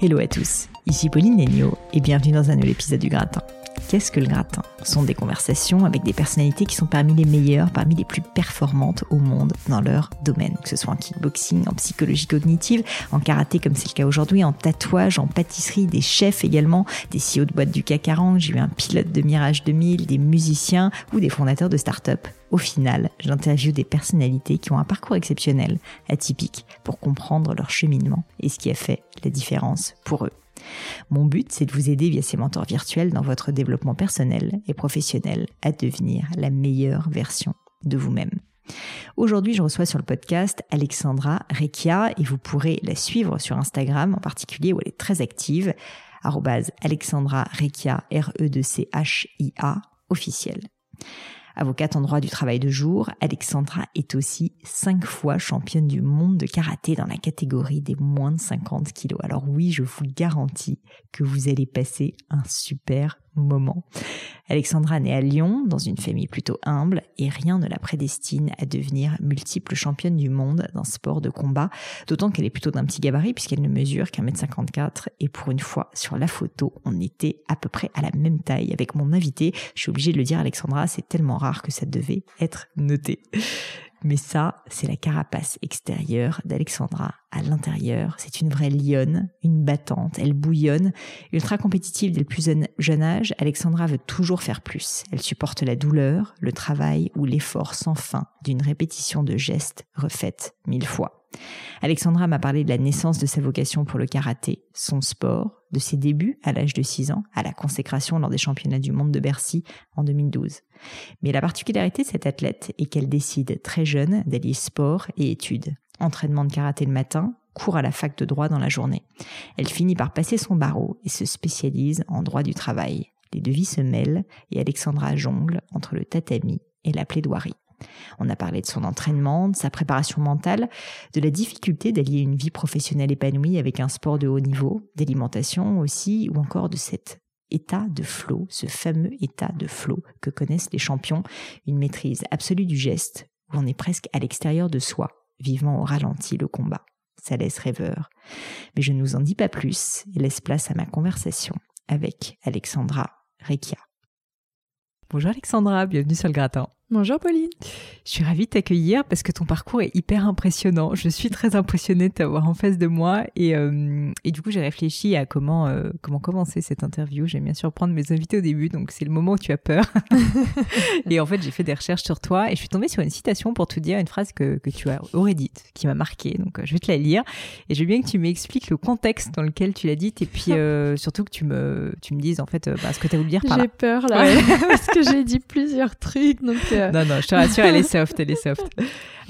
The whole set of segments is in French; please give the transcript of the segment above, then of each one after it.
Hello à tous, ici Pauline Negno et bienvenue dans un nouvel épisode du Gratin. Qu'est-ce que le gratin? Ce sont des conversations avec des personnalités qui sont parmi les meilleures, parmi les plus performantes au monde dans leur domaine, que ce soit en kickboxing, en psychologie cognitive, en karaté comme c'est le cas aujourd'hui, en tatouage, en pâtisserie, des chefs également, des CEO de boîtes du CAC 40, j'ai eu un pilote de Mirage 2000, des musiciens ou des fondateurs de start-up. Au final, j'interviewe des personnalités qui ont un parcours exceptionnel, atypique, pour comprendre leur cheminement et ce qui a fait la différence pour eux. Mon but, c'est de vous aider via ces mentors virtuels dans votre développement personnel et professionnel à devenir la meilleure version de vous-même. Aujourd'hui, je reçois sur le podcast Alexandra Rekia et vous pourrez la suivre sur Instagram en particulier où elle est très active, Alexandra Rekia, R-E-C-H-I-A, officiel. Avocate en droit du travail de jour, Alexandra est aussi cinq fois championne du monde de karaté dans la catégorie des moins de 50 kilos. Alors oui, je vous garantis que vous allez passer un super moment. Alexandra naît à Lyon, dans une famille plutôt humble, et rien ne la prédestine à devenir multiple championne du monde d'un sport de combat, d'autant qu'elle est plutôt d'un petit gabarit puisqu'elle ne mesure qu'un mètre 54 et pour une fois sur la photo, on était à peu près à la même taille avec mon invité. Je suis obligée de le dire Alexandra, c'est tellement rare que ça devait être noté. Mais ça, c'est la carapace extérieure d'Alexandra. À l'intérieur, c'est une vraie lionne, une battante. Elle bouillonne. Ultra compétitive dès le plus jeune âge, Alexandra veut toujours faire plus. Elle supporte la douleur, le travail ou l'effort sans fin d'une répétition de gestes refaite mille fois. Alexandra m'a parlé de la naissance de sa vocation pour le karaté, son sport, de ses débuts à l'âge de 6 ans, à la consécration lors des championnats du monde de Bercy en 2012. Mais la particularité de cette athlète est qu'elle décide très jeune d'allier sport et études. Entraînement de karaté le matin, cours à la fac de droit dans la journée. Elle finit par passer son barreau et se spécialise en droit du travail. Les deux se mêlent et Alexandra jongle entre le tatami et la plaidoirie. On a parlé de son entraînement, de sa préparation mentale, de la difficulté d'allier une vie professionnelle épanouie avec un sport de haut niveau, d'alimentation aussi, ou encore de cet état de flow, ce fameux état de flow que connaissent les champions, une maîtrise absolue du geste, où on est presque à l'extérieur de soi, vivant au ralenti le combat. Ça laisse rêveur. Mais je ne vous en dis pas plus et laisse place à ma conversation avec Alexandra Rekia. Bonjour Alexandra, bienvenue sur le gratin. Bonjour Pauline. Je suis ravie de t'accueillir parce que ton parcours est hyper impressionnant. Je suis très impressionnée de t'avoir en face de moi et, euh, et du coup j'ai réfléchi à comment euh, comment commencer cette interview. J'aime bien surprendre mes invités au début, donc c'est le moment où tu as peur. et en fait j'ai fait des recherches sur toi et je suis tombée sur une citation pour te dire une phrase que, que tu as aurais dite, qui m'a marquée. Donc euh, je vais te la lire et je veux bien que tu m'expliques le contexte dans lequel tu l'as dite et puis surtout que tu me tu me dises en fait bah, ce que tu as voulu dire par là. J'ai peur là parce que j'ai dit plusieurs trucs donc. Non, non, je te rassure, elle est soft, elle est soft.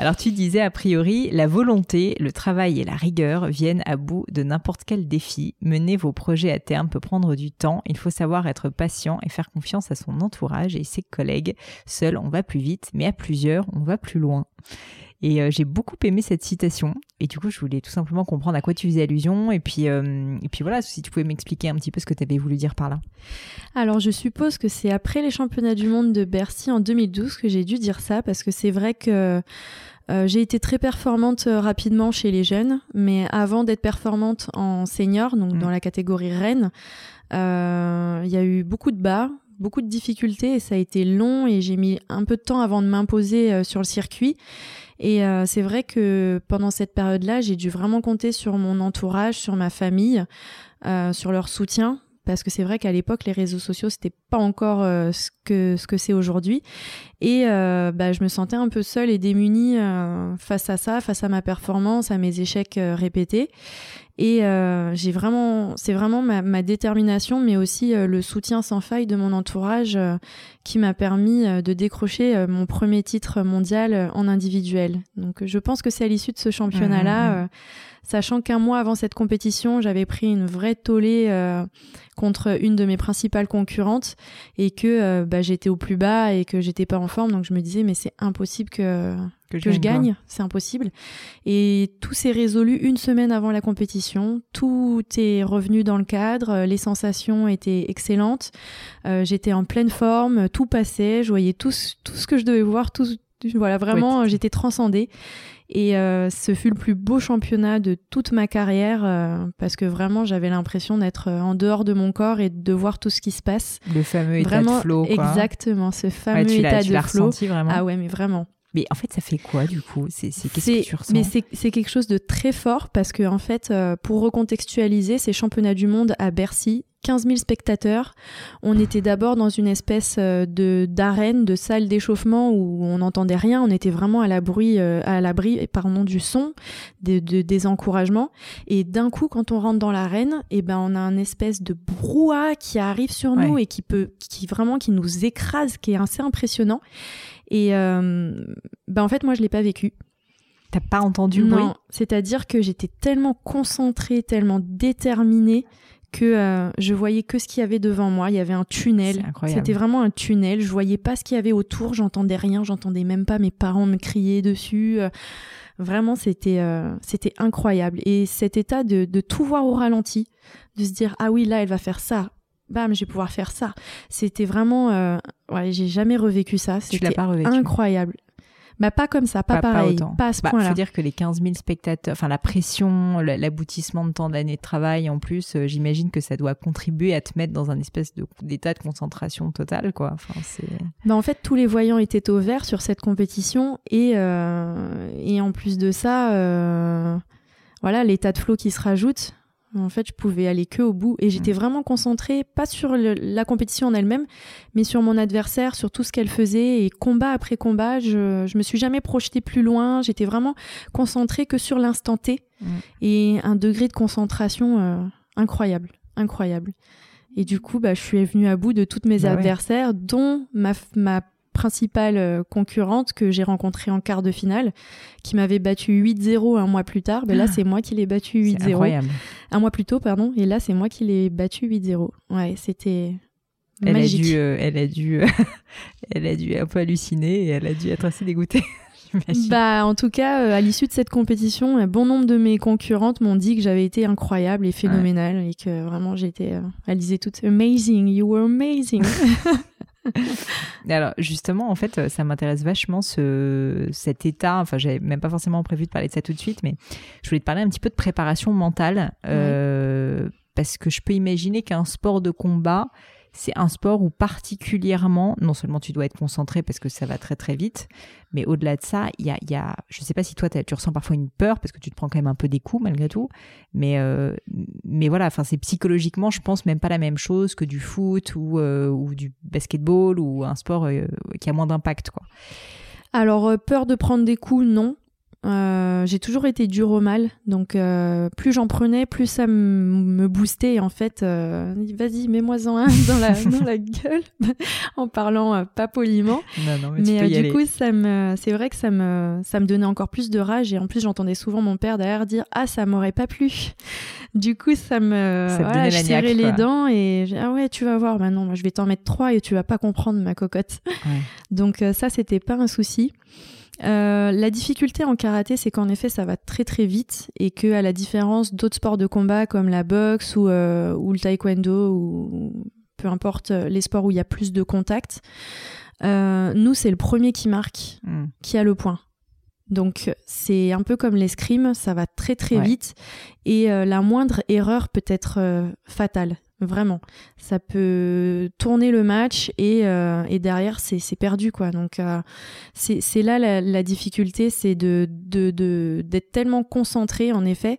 Alors tu disais a priori, la volonté, le travail et la rigueur viennent à bout de n'importe quel défi. Mener vos projets à terme peut prendre du temps. Il faut savoir être patient et faire confiance à son entourage et ses collègues. Seul, on va plus vite, mais à plusieurs, on va plus loin. Et euh, j'ai beaucoup aimé cette citation. Et du coup, je voulais tout simplement comprendre à quoi tu faisais allusion. Et puis, euh, et puis voilà, si tu pouvais m'expliquer un petit peu ce que tu avais voulu dire par là. Alors, je suppose que c'est après les championnats du monde de Bercy en 2012 que j'ai dû dire ça, parce que c'est vrai que euh, j'ai été très performante rapidement chez les jeunes, mais avant d'être performante en senior, donc mm. dans la catégorie reine, il y a eu beaucoup de bas, beaucoup de difficultés et ça a été long et j'ai mis un peu de temps avant de m'imposer sur le circuit. Et euh, c'est vrai que pendant cette période-là, j'ai dû vraiment compter sur mon entourage, sur ma famille, euh, sur leur soutien. Parce que c'est vrai qu'à l'époque, les réseaux sociaux, c'était pas encore euh, ce que ce que c'est aujourd'hui. Et bah, je me sentais un peu seule et démunie face à ça, face à ma performance, à mes échecs répétés. Et euh, j'ai vraiment, c'est vraiment ma, ma, détermination, mais aussi euh, le soutien sans faille de mon entourage euh, qui m'a permis de décrocher mon premier titre mondial en individuel. Donc, je pense que c'est à l'issue de ce championnat-là, mmh, sachant qu'un mois avant cette compétition, j'avais pris une vraie tollée contre une de mes principales concurrentes et que bah, j'étais au plus bas et que j'étais pas en forme. Donc, je me disais, mais c'est impossible que que, je gagne, c'est impossible. Et tout s'est résolu une semaine avant la compétition. Tout est revenu dans le cadre. Les sensations étaient excellentes. Euh, J'étais en pleine forme. Tout passait. Je voyais tout, tout ce que je devais voir. Tout, Voilà, vraiment, j'étais transcendée. Et euh, ce fut le plus beau championnat de toute ma carrière euh, parce que vraiment j'avais l'impression d'être euh, en dehors de mon corps et de voir tout ce qui se passe. Le fameux état de flow. Exactement, ce fameux état de flow. Vraiment. Ah ouais, mais vraiment. Mais en fait, ça fait quoi du coup? C'est qu'est-ce que tu ressens? Mais c'est quelque chose de très fort parce que en fait, pour recontextualiser, ces championnats du monde à Bercy, 15 000 spectateurs. On était d'abord dans une espèce euh, de d'arène, de salle d'échauffement où on n'entendait rien. On était vraiment à l'abri, euh, à l'abri, pardon, du son, de, des encouragements. Et d'un coup, quand on rentre dans l'arène, et eh ben on a un espèce de brouhaha qui arrive sur nous et qui peut, qui vraiment, qui nous écrase, qui est assez impressionnant. Et euh, ben en fait, moi, je l'ai pas vécu. T'as pas entendu le bruit? Non, c'est-à-dire que j'étais tellement concentrée, tellement déterminée que euh, je voyais que ce qu'il y avait devant moi. Il y avait un tunnel. C'était vraiment un tunnel. Je voyais pas ce qu'il y avait autour. J'entendais rien. J'entendais même pas mes parents me crier dessus. Euh, vraiment, c'était euh, c'était incroyable. Et cet état de, de tout voir au ralenti, de se dire ah oui là elle va faire ça. Bam, je vais pouvoir faire ça. C'était vraiment, ouais, j'ai jamais revécu ça. C'était incroyable. Bah pas comme ça, pas, pareil, pas, pas à ce bah, point-là. Faut dire que les 15 000 spectateurs, enfin la pression, l'aboutissement de tant d'années de travail en plus, euh, j'imagine que ça doit contribuer à te mettre dans un espèce d'état de, concentration totale, quoi. Enfin, bah en fait, tous les voyants étaient au vert sur cette compétition et euh, et en plus de ça, euh, voilà, l'état de flow qui se rajoute. En fait, je pouvais aller que au bout et j'étais mm. vraiment concentrée, pas sur la compétition en elle-même, mais sur mon adversaire, sur tout ce qu'elle faisait et combat après combat. Je, je me suis jamais projetée plus loin. J'étais vraiment concentrée que sur l'instant T mm. et un degré de concentration euh, incroyable, incroyable. Et du coup, bah, je suis venue à bout de toutes mes bah adversaires, dont ma, ma principale euh, concurrente que j'ai rencontrée en quart de finale, qui m'avait battu 8-0 un mois plus tard. Ben là, ah. c'est moi qui l'ai battu 8-0. Un mois plus tôt, pardon. Et là, c'est moi qui l'ai battu 8-0. Ouais, c'était elle magique. A dû, euh, elle a dû, elle a dû un peu halluciner et elle a dû être assez dégoûtée. bah, en tout cas, euh, à l'issue de cette compétition, un bon nombre de mes concurrentes m'ont dit que j'avais été incroyable et phénoménale et que vraiment j'étais, euh, elles disaient toutes amazing, you were amazing. Alors justement, en fait, ça m'intéresse vachement ce, cet état. Enfin, j'avais même pas forcément prévu de parler de ça tout de suite, mais je voulais te parler un petit peu de préparation mentale euh, parce que je peux imaginer qu'un sport de combat, c'est un sport où particulièrement, non seulement tu dois être concentré parce que ça va très très vite, mais au-delà de ça, il y a, y a, je sais pas si toi tu ressens parfois une peur parce que tu te prends quand même un peu des coups malgré tout, mais euh, mais voilà, enfin c'est psychologiquement, je pense même pas la même chose que du foot ou euh, ou du basketball ou un sport euh, qui a moins d'impact quoi. Alors peur de prendre des coups, non. Euh, j'ai toujours été dur au mal, donc euh, plus j'en prenais, plus ça me boostait. En fait, euh, vas-y, mets-moi-en un dans la, dans la gueule, en parlant pas poliment. Non, non, mais, mais du coup, ça me, c'est vrai que ça me, ça me donnait encore plus de rage. Et en plus, j'entendais souvent mon père derrière dire ah ça m'aurait pas plu. Du coup, ça me, ça voilà, je serrais les dents et ah ouais, tu vas voir. Maintenant, moi, je vais t'en mettre trois et tu vas pas comprendre ma cocotte. Ouais. Donc ça, c'était pas un souci. Euh, la difficulté en karaté, c'est qu'en effet, ça va très très vite et que, à la différence d'autres sports de combat comme la boxe ou, euh, ou le taekwondo ou peu importe euh, les sports où il y a plus de contact, nous, c'est le premier qui marque, hmm. qui a le point. Donc c'est un peu comme l'escrime, ça va très très vite et la moindre erreur peut être fatale. Vraiment, ça peut tourner le match et, euh, et derrière c'est perdu quoi. Donc euh, c'est là la, la difficulté, c'est de d'être de, d'être tellement concentré en effet,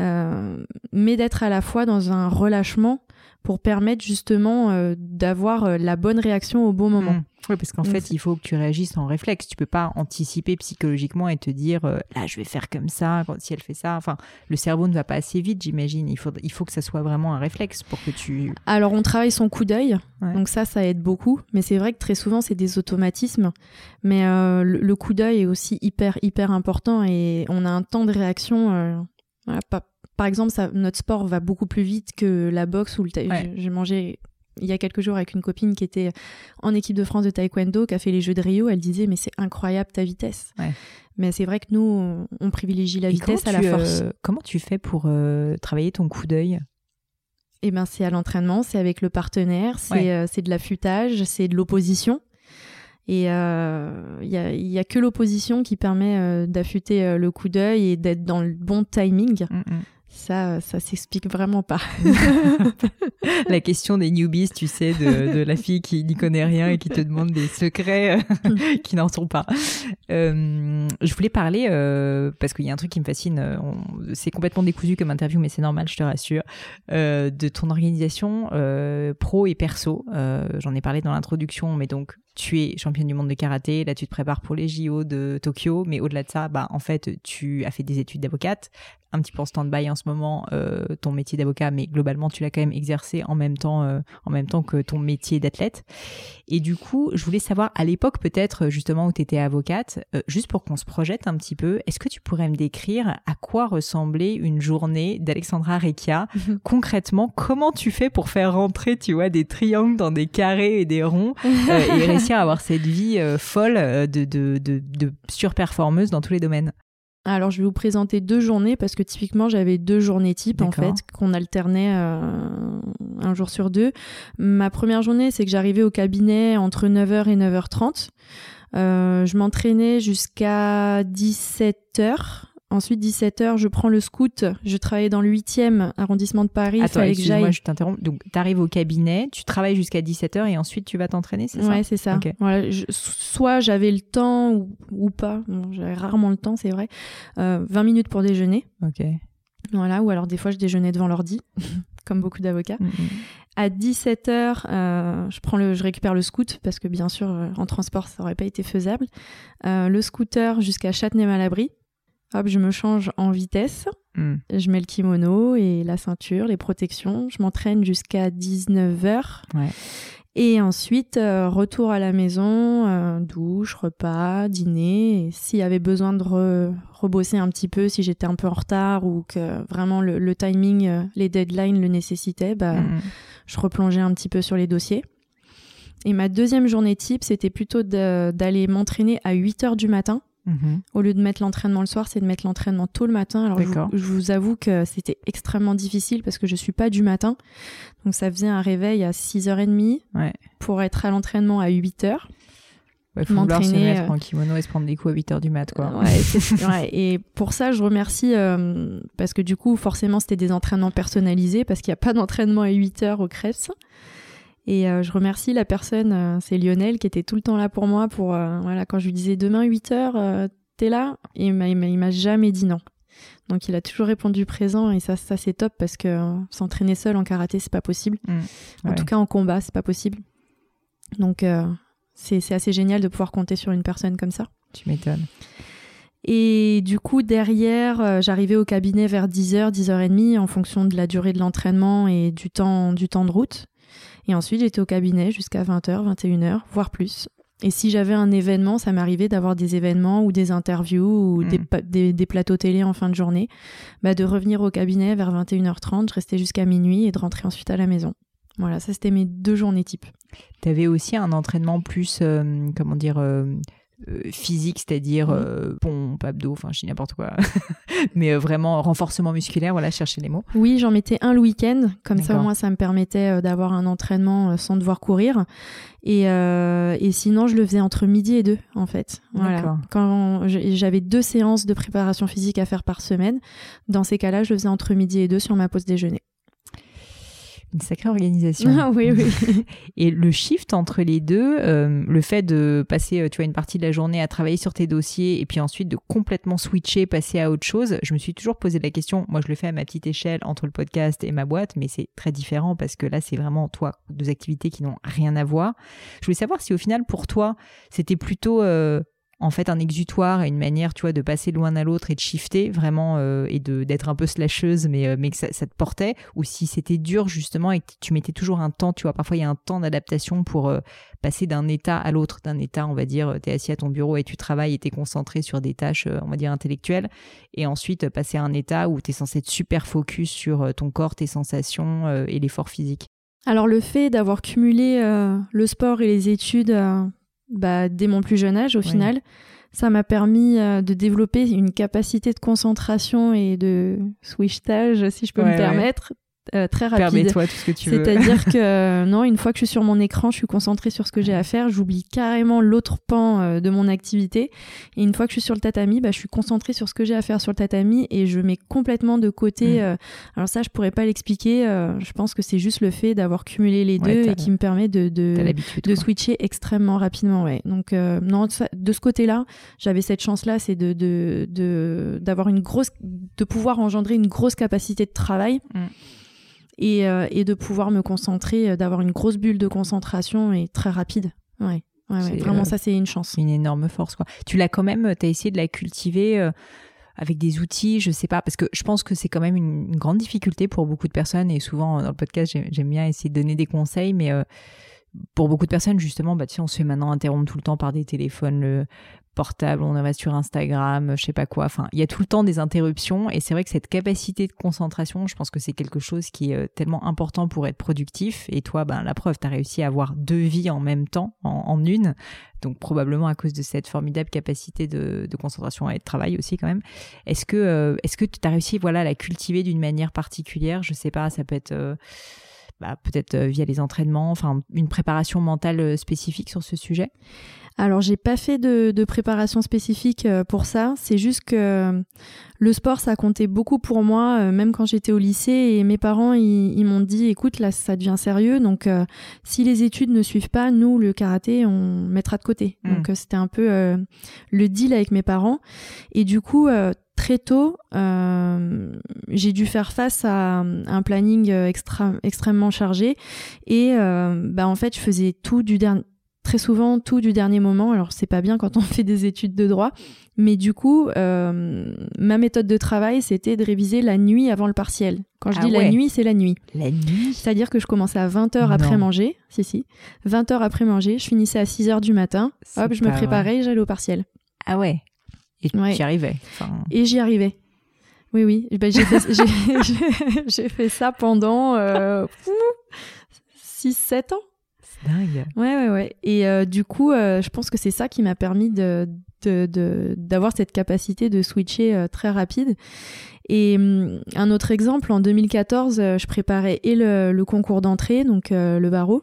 euh, mais d'être à la fois dans un relâchement pour permettre justement euh, d'avoir euh, la bonne réaction au bon moment. Mmh. Oui, parce qu'en fait, il faut que tu réagisses en réflexe. Tu peux pas anticiper psychologiquement et te dire euh, là, je vais faire comme ça quand si elle fait ça. Enfin, le cerveau ne va pas assez vite, j'imagine. Il faut, il faut que ça soit vraiment un réflexe pour que tu. Alors, on travaille son coup d'œil, donc ça, ça aide beaucoup. Mais c'est vrai que très souvent, c'est des automatismes. Mais le, coup d'œil est aussi hyper, hyper important et on a un temps de réaction. pas, par exemple, ça, notre sport va beaucoup plus vite que la boxe ou le J'ai mangé il y a quelques jours avec une copine qui était en équipe de France de taekwondo, qui a fait les Jeux de Rio. Elle disait mais c'est incroyable ta vitesse. Mais c'est vrai que nous on, privilégie la vitesse à la force. Euh, comment tu fais pour euh, travailler ton coup d'œil? Eh ben c'est à l'entraînement, c'est avec le partenaire, c'est euh, de l'affûtage, c'est de l'opposition. Et il n'y a, y a, que l'opposition qui permet d'affûter le coup d'œil et d'être dans le bon timing. Mm, mm. Ça, ça s'explique vraiment pas. la question des newbies, tu sais, de, la fille qui n'y connaît rien et qui te demande des secrets euh, qui n'en sont pas. Euh, je voulais parler, euh, parce qu'il y a un truc qui me fascine, c'est complètement décousu comme interview, mais c'est normal, je te rassure, de ton organisation pro et perso. J'en ai parlé dans l'introduction, mais donc tu es championne du monde de karaté, là tu te prépares pour les JO de Tokyo, mais au-delà de ça, bah en fait tu as fait des études d'avocate, un petit peu en stand-by en ce moment euh, ton métier d'avocat, mais globalement tu l'as quand même exercé en même temps, euh, en même temps que ton métier d'athlète. Et du coup, je voulais savoir à l'époque peut-être justement où tu étais avocate, euh, juste pour qu'on se projette un petit peu, est-ce que tu pourrais me décrire à quoi ressemblait une journée d'Alexandra Recchia concrètement Comment tu fais pour faire rentrer, tu vois, des triangles dans des carrés et des ronds et à avoir cette vie euh, folle euh, de, de, de, surperformeuse dans tous les domaines? Alors, je vais vous présenter deux journées parce que typiquement, j'avais deux journées types en fait qu'on alternait euh, un jour sur deux. Ma première journée, c'est que j'arrivais au cabinet entre 9h et 9h30. je m'entraînais jusqu'à 17h. Ensuite, 17h, je prends le scout. Je travaillais dans le 8e arrondissement de Paris. Attends, excuse-moi, je t'interromps. Donc, tu arrives au cabinet, tu travailles jusqu'à 17h et ensuite tu vas t'entraîner, c'est ça Ouais, c'est ça. Voilà, soit j'avais le temps ou, pas. j'avais rarement le temps, c'est vrai. 20 euh, minutes pour déjeuner. Ok. Voilà, ou alors des fois je déjeunais devant l'ordi, comme beaucoup d'avocats. Mm, mm. À 17h, euh, je, prends le, je récupère le scoot parce que bien sûr, euh, en transport, ça aurait pas été faisable. le scooter jusqu'à Châtenay-Malabry Hop, je me change en vitesse. Hmm. Je mets le kimono et la ceinture, les protections. Je m'entraîne jusqu'à 19h. Et ensuite, euh, retour à la maison, euh, douche, repas, dîner. S'il y avait besoin de rebosser un petit peu, si j'étais un peu en retard ou que vraiment le, timing, euh, les deadlines le nécessitaient, bah, hmm. je replongeais un petit peu sur les dossiers. Et ma deuxième journée type, c'était plutôt d'aller m'entraîner à 8 h du matin. Mhm. Au lieu de mettre l'entraînement le soir, c'est de mettre l'entraînement tôt le matin. Alors je vous, avoue que c'était extrêmement difficile parce que je suis pas du matin. Donc ça faisait un réveil à 6h30 pour être à l'entraînement à 8h. Il faut vouloir se mettre en kimono et se prendre des coups à 8h du mat quoi. Ouais, et pour ça, je remercie euh, parce que du coup, forcément, c'était des entraînements personnalisés parce qu'il n'y a pas d'entraînement à 8h au Krebs. Et euh, je remercie la personne, euh, c'est Lionel, qui était tout le temps là pour moi. Pour euh, voilà, quand je lui disais demain 8 h t'es là, et il m'a jamais dit non. Donc il a toujours répondu présent et ça, ça c'est top parce que s'entraîner seul en karaté c'est pas possible. Mmh. en tout cas en combat c'est pas possible. Donc c'est assez génial de pouvoir compter sur une personne comme ça. Tu m'étonnes. Et du coup, derrière, j'arrivais au cabinet vers 10h, 10h30 en fonction de la durée de l'entraînement et du temps, du temps de route. Et ensuite, j'étais au cabinet jusqu'à 20h, 21h, voire plus. Et si j'avais un événement, ça m'arrivait d'avoir des événements ou des interviews ou hmm. des, plateaux télé en fin de journée, bah de revenir au cabinet vers 21h30, je restais jusqu'à minuit et de rentrer ensuite à la maison. Voilà, ça c'était mes deux journées type. Tu avais aussi un entraînement plus, euh, comment dire, euh, euh, physique, c'est-à-dire mhm. euh, pompe, abdos, enfin je dis n'importe quoi, mais euh, vraiment renforcement musculaire, voilà, chercher les mots. Oui, j'en mettais un le week-end, comme ça moi ça me permettait d'avoir un entraînement sans devoir courir. Et, et, sinon, je le faisais entre midi et deux, en fait. Voilà. Quand j'avais deux séances de préparation physique à faire par semaine, dans ces cas-là, je le faisais entre midi et deux sur ma pause déjeuner. Une sacrée organisation. Ah, oui, oui. Et le shift entre les deux, euh, le fait de passer, euh, tu vois, une partie de la journée à travailler sur tes dossiers et puis ensuite de complètement switcher, passer à autre chose, je me suis toujours posé la question. Moi, je le fais à ma petite échelle entre le podcast et ma boîte, mais c'est très différent parce que là, c'est vraiment, toi, deux activités qui n'ont rien à voir. Je voulais savoir si au final, pour toi, c'était plutôt euh, en fait un exutoire et une manière, tu vois, de passer de l'un à l'autre et de shifter vraiment euh, et de d'être un peu slasheuse, mais euh, mais que ça, te portait, ou si c'était dur justement et que tu mettais toujours un temps, tu vois, parfois il y a un temps d'adaptation pour euh, passer d'un état à l'autre, d'un état, on va dire, tu es assis à ton bureau et tu travailles et tu es concentré sur des tâches, on va dire, intellectuelles, et ensuite passer à un état où tu es censé être super focus sur ton corps, tes sensations et l'effort physique. Alors le fait d'avoir cumulé le sport et les études bah, dès mon plus jeune âge au final. Ça m'a permis euh, de développer une capacité de concentration et de switchage, si je peux me permettre, euh, très rapide. Permets-toi tout ce que tu veux. C'est-à-dire que euh, non, une fois que je suis sur mon écran, je suis concentrée sur ce que j'ai à faire. J'oublie carrément l'autre pan euh, de mon activité. Et une fois que je suis sur le tatami, bah, je suis concentrée sur ce que j'ai à faire sur le tatami et je mets complètement de côté. Mm. alors ça, je pourrais pas l'expliquer. je pense que c'est juste le fait d'avoir cumulé les deux et qui me permet de de, de switcher extrêmement rapidement. Ouais. Donc non, de ce côté-là, j'avais cette chance-là, c'est de de d'avoir une grosse, de pouvoir engendrer une grosse capacité de travail. Mm et, euh, et de pouvoir me concentrer, euh, d'avoir une grosse bulle de concentration et très rapide. Ouais. ouais, vraiment, euh, ça, c'est une chance. Une énorme force, quoi. Tu l'as quand même, tu as essayé de la cultiver avec des outils, je sais pas, parce que je pense que c'est quand même une, grande difficulté pour beaucoup de personnes et souvent dans le podcast, j'aime bien essayer de donner des conseils, mais pour beaucoup de personnes, justement, bah, on se fait maintenant interrompre tout le temps par des téléphones, le, portable, on va sur Instagram, je sais pas quoi. Enfin, il y a tout le temps des interruptions et c'est vrai que cette capacité de concentration, je pense que c'est quelque chose qui est euh, tellement important pour être productif. Et toi, ben, la preuve, tu as réussi à avoir deux vies en même temps, en, une. Donc probablement à cause de cette formidable capacité de, concentration et de travail aussi quand même. Est-ce que euh, que tu as réussi voilà à la cultiver d'une manière particulière? Je sais pas, ça peut être euh, bah, peut-être via les entraînements, enfin une préparation mentale spécifique sur ce sujet alors j'ai pas fait de, préparation spécifique euh, pour ça. C'est juste que euh, le sport ça comptait beaucoup pour moi, euh, même quand j'étais au lycée. Et mes parents ils, m'ont dit, écoute là ça devient sérieux. Donc si les études ne suivent pas, nous le karaté on mettra de côté. Hmm. Donc c'était un peu le deal avec mes parents. Et du coup très tôt, j'ai dû faire face à un planning extrêmement chargé et bah en fait je faisais tout du dernier très souvent tout du dernier moment. Alors c'est pas bien quand on fait des études de droit, mais du coup, euh, ma méthode de travail, c'était de réviser la nuit avant le partiel. Quand je ah dis la nuit, c'est la nuit. La nuit C'est-à-dire que je commençais à 20h après manger, si si, 20h après manger, je finissais à 6h du matin, hop, je me préparais, j'allais au partiel. Ah ouais Et tu y arrivais Et j'y arrivais. Oui, oui. Ben, j'ai fait, fait, ça pendant euh, 6-7 ans. Ouais, ouais, ouais. Et euh, du coup, euh, je pense que c'est ça qui m'a permis de, d'avoir cette capacité de switcher euh, très rapide. Et hum, un autre exemple, en 2014, je préparais le, concours d'entrée, donc le barreau,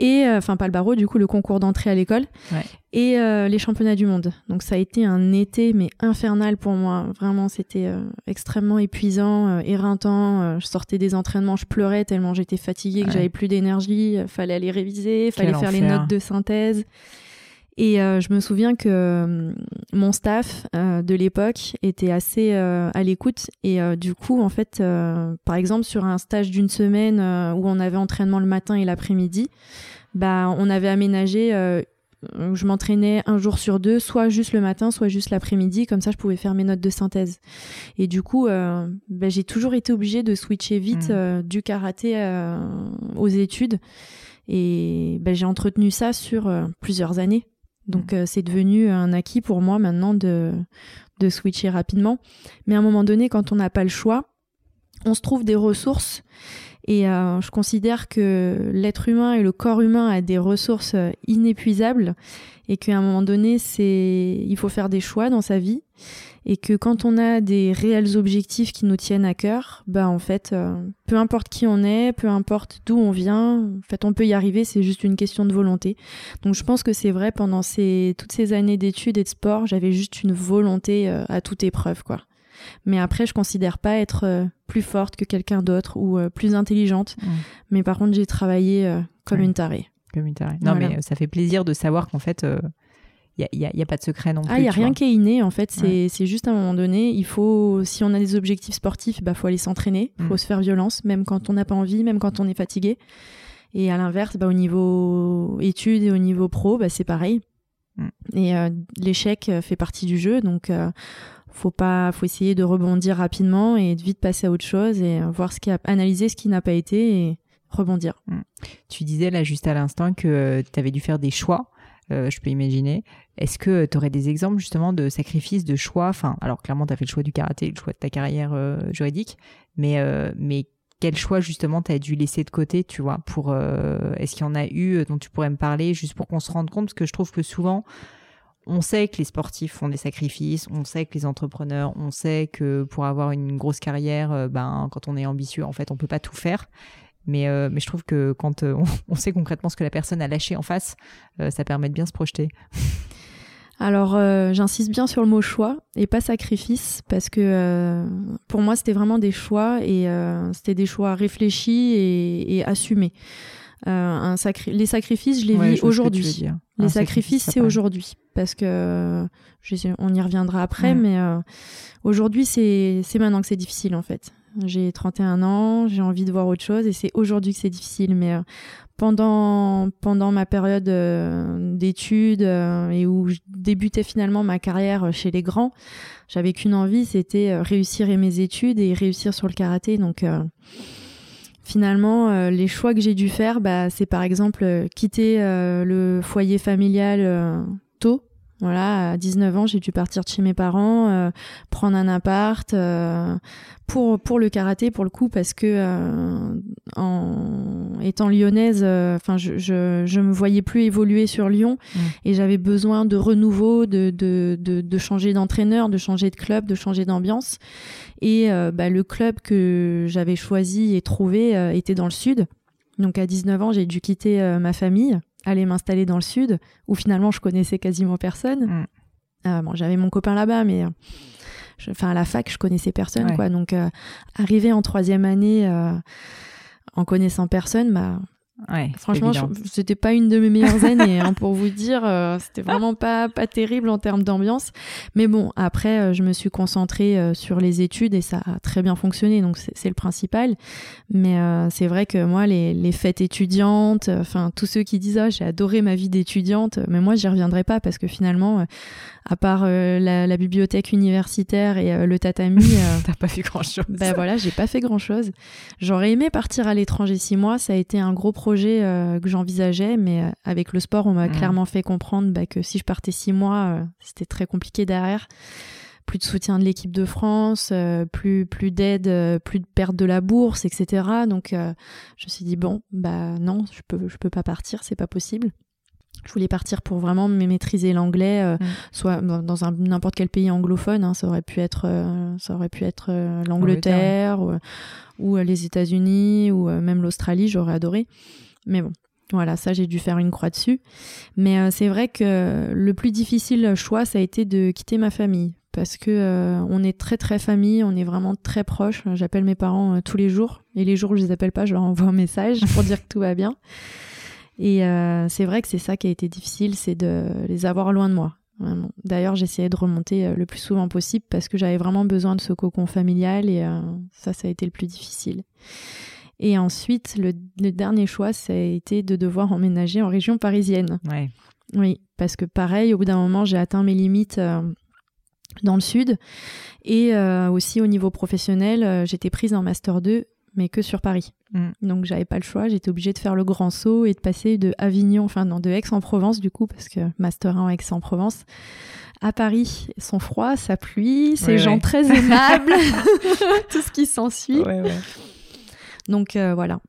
et enfin pas le barreau, du coup le concours d'entrée à l'école, et les championnats du monde. Donc ça a été un été mais infernal pour moi. Vraiment, c'était extrêmement épuisant, éreintant. je sortais des entraînements, je pleurais tellement j'étais fatiguée que j'avais plus d'énergie. Fallait aller réviser, fallait faire les notes de synthèse. Et euh, je me souviens que euh, mon staff euh, de l'époque était assez à l'écoute. Et du coup, en fait, par exemple, sur un stage d'une semaine où on avait entraînement le matin et l'après-midi, bah, on avait aménagé je m'entraînais un jour sur deux, soit juste le matin, soit juste l'après-midi, comme ça je pouvais faire mes notes de synthèse. Et du coup, bah, j'ai toujours été obligée de switcher vite mmh. du karaté aux études. Et bah, j'ai entretenu ça sur plusieurs années. Donc euh, c'est devenu un acquis pour moi maintenant de, de switcher rapidement. Mais à un moment donné, quand on n'a pas le choix, on se trouve des ressources. Et euh, je considère que l'être humain et le corps humain a des ressources euh, inépuisables et qu'à un moment donné, c'est il faut faire des choix dans sa vie et que quand on a des réels objectifs qui nous tiennent à cœur, bah en fait, euh, peu importe qui on est, peu importe d'où on vient, en fait, on peut y arriver. C'est juste une question de volonté. Donc, je pense que c'est vrai pendant ces toutes ces années d'études et de sport, j'avais juste une volonté euh, à toute épreuve, quoi. Mais après, je considère pas être euh, plus forte que quelqu'un d'autre ou plus intelligente. Mmh. Mais par contre, j'ai travaillé comme une tarée. Non, mais ça fait plaisir de savoir qu'en fait il n'y a, y a, pas de secret non plus. Ah, il n'y a rien qui est inné, en fait. C'est juste à un moment donné, il faut, si on a des objectifs sportifs, il bah, faut aller s'entraîner, il faut mm. se faire violence, même quand on n'a pas envie, même quand on est fatigué. Et à l'inverse, bah, au niveau études et au niveau pro, bah, c'est pareil. Mm. Et euh, l'échec euh, fait partie du jeu, donc euh, faut pas, faut essayer de rebondir rapidement et de vite passer à autre chose et voir ce qui a, analyser ce qui n'a pas été et rebondir. Mm. Tu disais là juste à l'instant que tu avais dû faire des choix. je peux imaginer. Est-ce que tu aurais des exemples justement de sacrifices, de choix? Enfin, alors clairement, tu as fait le choix du karaté, le choix de ta carrière euh, juridique, mais, euh, mais quel choix justement tu as dû laisser de côté, tu vois pour euh, Est-ce qu'il y en a eu dont tu pourrais me parler, juste pour qu'on se rende compte? Parce que je trouve que souvent, on sait que les sportifs font des sacrifices, on sait que les entrepreneurs, on sait que pour avoir une grosse carrière, euh, ben, quand on est ambitieux, en fait, on peut pas tout faire. Mais, euh, mais je trouve que quand euh, on, sait concrètement ce que la personne a lâché en face, ça permet de bien se projeter. Alors, j'insiste bien sur le mot choix et pas sacrifice parce que pour moi, c'était vraiment des choix et c'était des choix réfléchis et, assumés. Un Les sacrifices, je les vis aujourd'hui. Les sacrifices, c'est aujourd'hui parce que on y reviendra après, mais euh, aujourd'hui, c'est maintenant que c'est difficile en fait. J'ai 31 ans, j'ai envie de voir autre chose et c'est aujourd'hui que c'est difficile. Mais euh, pendant, pendant ma période euh, d'études et où je débutais finalement ma carrière chez les grands, j'avais qu'une envie, c'était réussir mes études et réussir sur le karaté. Donc finalement, les choix que j'ai dû faire, bah, c'est par exemple quitter le foyer familial tôt voilà, à 19 ans, j'ai dû partir de chez mes parents, euh, prendre un appart euh, pour pour le karaté pour le coup parce que euh, en étant lyonnaise, enfin je, je, je me voyais plus évoluer sur Lyon mmh. et j'avais besoin de renouveau, de de de, de changer d'entraîneur, de changer de club, de changer d'ambiance et bah, le club que j'avais choisi et trouvé était dans le sud. Donc à 19 ans, j'ai dû quitter ma famille aller m'installer dans le sud, où finalement je connaissais quasiment personne. Mm. Euh, bon, j'avais mon copain là-bas, mais euh, à la fac, je connaissais personne, quoi. Donc euh, arriver en troisième année en connaissant personne, bah Ouais, Franchement, c'était pas une de mes meilleures années, hein, pour vous dire. Euh, c'était vraiment pas pas terrible en termes d'ambiance. Mais bon, après, euh, je me suis concentrée euh, sur les études et ça a très bien fonctionné, donc c'est le principal. Mais c'est vrai que moi, les, les fêtes étudiantes, enfin tous ceux qui disent ah j'ai adoré ma vie d'étudiante, mais moi j'y reviendrai pas parce que finalement, à part la, la, bibliothèque universitaire et le tatami, t'as pas fait grand chose. Ben voilà, j'ai pas fait grand chose. J'aurais aimé partir à l'étranger six mois, ça a été un gros projet euh, que j'envisageais, mais euh, avec le sport, on m'a mmh. clairement fait comprendre bah, que si je partais six mois, euh, c'était très compliqué derrière. Plus de soutien de l'équipe de France, plus plus d'aide, plus de perte de la bourse, etc. Donc, je me suis dit bon, bah non, je peux je peux pas partir, c'est pas possible. Je voulais partir pour vraiment maîtriser l'anglais, mmh. soit dans un n'importe quel pays anglophone. Hein, ça aurait pu être, ça aurait pu être l'Angleterre ou, ou, les États-Unis ou même l'Australie. J'aurais adoré. Mais bon, voilà, ça j'ai dû faire une croix dessus. Mais euh, c'est vrai que le plus difficile choix, ça a été de quitter ma famille. Parce que euh, on est très très famille, on est vraiment très proches. J'appelle mes parents euh, tous les jours. Et les jours où je les appelle pas, je leur envoie un message pour dire que tout va bien. Et c'est vrai que c'est ça qui a été difficile, c'est de les avoir loin de moi. D'ailleurs, j'essayais de remonter le plus souvent possible parce que j'avais vraiment besoin de ce cocon familial et ça, ça a été le plus difficile. Et ensuite, le, dernier choix, ça a été de devoir emménager en région parisienne. Ouais. Oui, parce que pareil, au bout d'un moment, j'ai atteint mes limites euh, dans le sud. Et euh, aussi au niveau professionnel, euh, j'étais prise en Master 2, mais que sur Paris. Mm. Donc j'avais pas le choix, j'étais obligée de faire le grand saut et de passer de Avignon, enfin non, de Aix-en-Provence du coup, parce que Master 1 en Aix-en-Provence, à Paris, son froid, sa pluie, ces gens très aimables, tout ce qui s'ensuit. Ouais, ouais. Donc euh, voilà.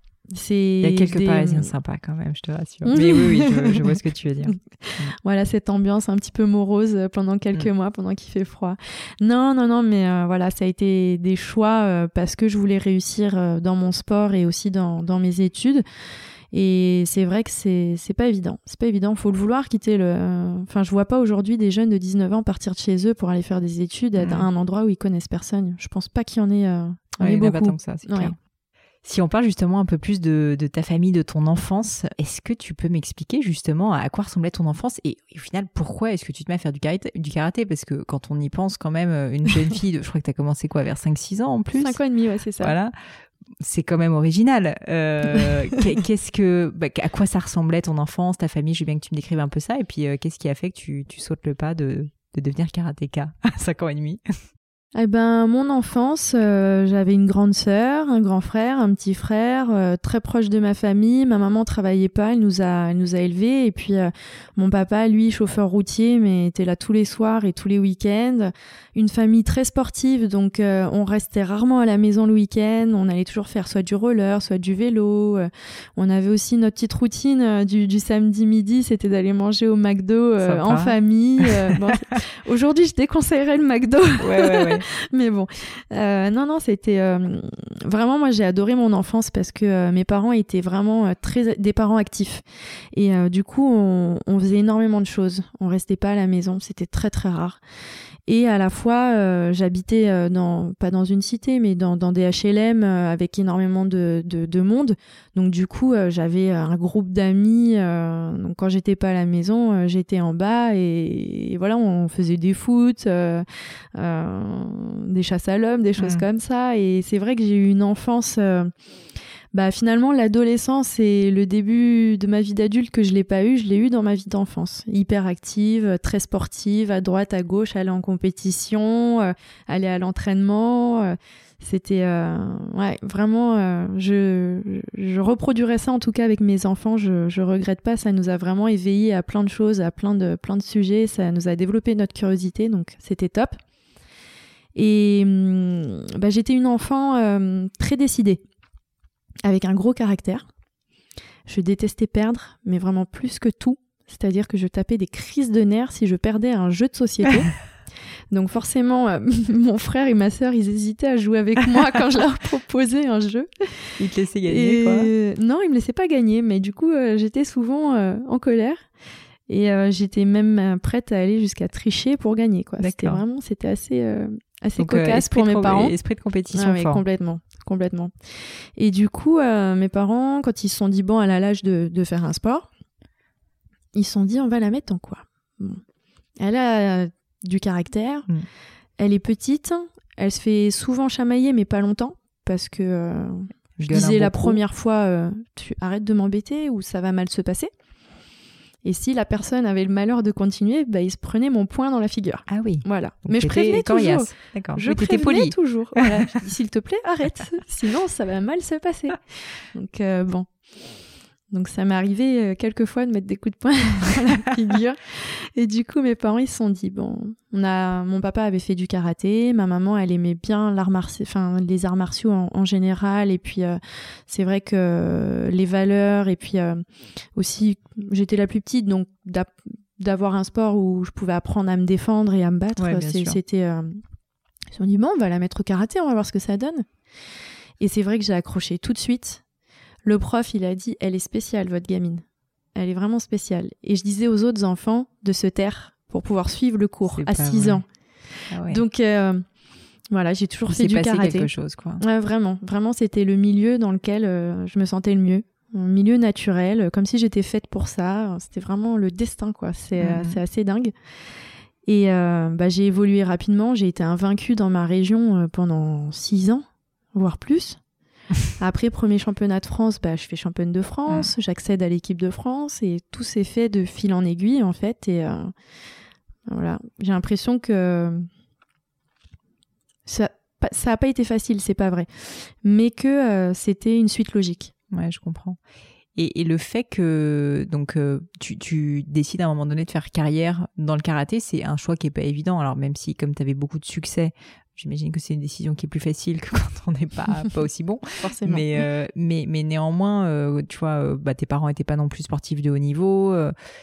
Il y a quelques Parisiens sympas quand même, je te rassure. Mais oui, oui, je, vois ce que tu veux dire. voilà, cette ambiance un petit peu morose pendant quelques mm. mois, pendant qu'il fait froid. Non, non, non, mais euh, voilà, ça a été des choix euh, parce que je voulais réussir dans mon sport et aussi dans, dans mes études. Et c'est vrai que c'est c'est pas évident. C'est pas évident. Faut le vouloir quitter le. Enfin, je vois pas aujourd'hui des jeunes de 19 ans partir de chez eux pour aller faire des études à mm. un endroit où ils connaissent personne. Je pense pas qu'il y en ait. Euh, il beaucoup. Pas tant que ça, c'est clair. Si on parle justement un peu plus de, ta famille, de ton enfance, est-ce que tu peux m'expliquer justement à quoi ressemblait ton enfance et, au final pourquoi est-ce que tu te mets à faire du karaté, du karaté? Parce que quand on y pense quand même, euh, une jeune fille, je crois que tu as commencé quoi, vers 5-6 ans en plus? 5 ans et demi, ouais, c'est ça. Voilà. C'est quand même original. Euh, qu'est-ce que, bah, à quoi ça ressemblait ton enfance, ta famille? Je veux bien que tu me décrives un peu ça. Et puis, euh, qu'est-ce qui a fait que tu, sautes le pas de, de devenir karatéka à 5 ans et demi? Eh ben, mon enfance, euh, j'avais une grande sœur, un grand frère, un petit frère, euh, très proche de ma famille. Ma maman travaillait pas, elle nous a, elle nous a élevés. Et puis euh, mon papa, lui, chauffeur routier, mais était là tous les soirs et tous les week-ends. Une famille très sportive, donc on restait rarement à la maison le week-end. On allait toujours faire soit du roller, soit du vélo. on avait aussi notre petite routine du, du, samedi midi, c'était d'aller manger au McDo en famille. Bon, Aujourd'hui, je déconseillerais le McDo. Ouais, ouais, ouais. Mais bon, euh, non, non, c'était euh, vraiment moi j'ai adoré mon enfance parce que euh, mes parents étaient vraiment très des parents actifs et du coup on, on, faisait énormément de choses. On restait pas à la maison, c'était très très rare. Et à la fois, euh, j'habitais euh, dans, pas dans une cité, mais dans, dans des HLM euh, avec énormément de, de, de, monde. Donc du coup, j'avais un groupe d'amis. donc quand j'étais pas à la maison, j'étais en bas et, voilà, on faisait des foot, des chasses à l'homme, des choses mmh. comme ça. Et c'est vrai que j'ai eu une enfance bah finalement l'adolescence et le début de ma vie d'adulte que je l'ai pas eu, je l'ai eu dans ma vie d'enfance. Hyper active, très sportive, à droite, à gauche, aller en compétition, euh, aller à l'entraînement. Euh, c'était euh, ouais vraiment je, je reproduirais ça en tout cas avec mes enfants je, je regrette pas ça nous a vraiment éveillés à plein de choses à plein de plein de sujets ça nous a développé notre curiosité donc c'était top et hum, bah, j'étais une enfant très décidée avec un gros caractère. Je détestais perdre, mais vraiment plus que tout. C'est-à-dire que je tapais des crises de nerfs si je perdais un jeu de société. Donc forcément, euh, mon frère et ma sœur, ils hésitaient à jouer avec moi quand je leur proposais un jeu. Ils te laissaient gagner, quoi Non, ils me laissaient pas gagner, mais du coup, euh, j'étais souvent euh, en colère. Et j'étais même prête à aller jusqu'à tricher pour gagner, quoi. C'était vraiment, c'était assez, assez cocasse pour mes parents. Esprit de compétition ah, complètement complètement. Et du coup, euh, mes parents, quand ils se sont dit, bon, elle a l'âge de, faire un sport, ils se sont dit, on va la mettre en quoi? Elle a du caractère, mm. elle est petite, elle se fait souvent chamailler, mais pas longtemps, parce que euh, je disais la première fois, euh, tu arrêtes de m'embêter ou ça va mal se passer. Et si la personne avait le malheur de continuer, bah, il se prenait mon poing dans la figure. Ah oui. Voilà. Mais je prévenais toujours. D'accord. Je prévenais poli. toujours. Voilà. s'il te plaît, arrête. Sinon, ça va mal se passer. Donc, euh, bon. Donc ça m'est arrivé euh, quelques fois de mettre des coups de poing dans la figure. Et du coup, mes parents, ils se sont dit, bon, on a, mon papa avait fait du karaté, ma maman, elle aimait bien l'art enfin, les arts martiaux en, général. Et puis, euh, c'est vrai que les valeurs, et puis euh, aussi, j'étais la plus petite, donc d'avoir un sport où je pouvais apprendre à me défendre et à me battre, c'était... ils se sont dit, bon, on va la mettre au karaté, on va voir ce que ça donne. Et c'est vrai que j'ai accroché tout de suite. Le prof, il a dit, elle est spéciale, votre gamine. Elle est vraiment spéciale. Et je disais aux autres enfants de se taire pour pouvoir suivre le cours à 6 ans. Ah Donc, euh, voilà, j'ai toujours fait du passé karaté. quelque chose, quoi. vraiment, vraiment, c'était le milieu dans lequel euh, je me sentais le mieux. Un milieu naturel, comme si j'étais faite pour ça. C'était vraiment le destin, quoi. C'est euh, assez dingue. Et bah, j'ai évolué rapidement. J'ai été invaincue dans ma région pendant 6 ans, voire plus. Après, premier championnat de France, bah, je fais championne de France, j'accède à l'équipe de France et tout s'est fait de fil en aiguille en fait. Et euh, voilà, j'ai l'impression que ça ça a pas été facile, c'est pas vrai, mais que euh, c'était une suite logique. Ouais, je comprends. Et, le fait que donc euh, tu, tu, décides à un moment donné de faire carrière dans le karaté, c'est un choix qui est pas évident. Alors même si comme tu avais beaucoup de succès, J'imagine que c'est une décision qui est plus facile que quand on n'est pas, pas aussi bon. Forcément. Mais, euh, mais, mais néanmoins, euh, tu vois, euh, bah, tes parents n'étaient pas non plus sportifs de haut niveau.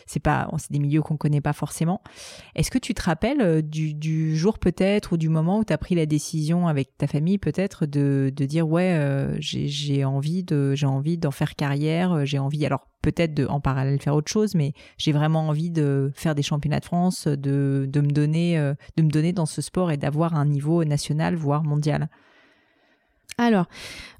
c'est pas, c'est des milieux qu'on connaît pas forcément. Est-ce que tu te rappelles du, du jour peut-être ou du moment où tu as pris la décision avec ta famille peut-être de, de dire ouais, j'ai envie de, j'ai envie d'en faire carrière, j'ai envie. Alors peut-être de, en parallèle faire autre chose, mais j'ai vraiment envie de faire des championnats de France, de, de, me, donner, euh, de me donner dans ce sport et d'avoir un niveau national, voire mondial. Alors,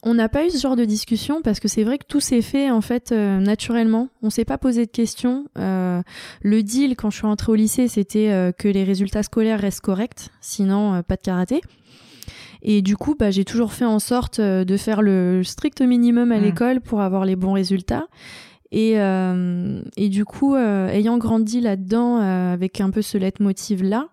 on n'a pas eu ce genre de discussion parce que c'est vrai que tout s'est fait en fait euh, naturellement. On s'est pas posé de questions. Euh, le deal quand je suis rentrée au lycée, c'était que les résultats scolaires restent corrects, sinon pas de karaté. Et du coup, bah, j'ai toujours fait en sorte de faire le strict minimum à mmh. l'école pour avoir les bons résultats. Et, euh, et du coup, euh, ayant grandi là-dedans euh, avec un peu ce leitmotiv-là,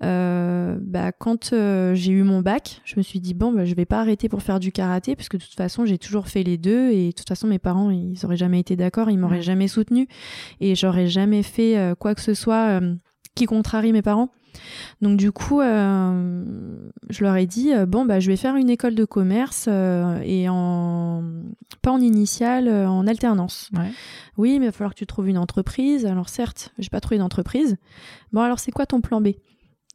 bah, quand j'ai eu mon bac, je me suis dit bon, bah, je vais pas arrêter pour faire du karaté parce que de toute façon j'ai toujours fait les deux et de toute façon mes parents ils auraient jamais été d'accord, ils m'auraient jamais soutenu et j'aurais jamais fait quoi que ce soit qui contrarie mes parents. Donc du coup, je leur ai dit bon bah je vais faire une école de commerce et en pas en initiale, en alternance. Oui, mais il va falloir que tu trouves une entreprise. Alors certes, j'ai pas trouvé d'entreprise. Bon alors c'est quoi ton plan B?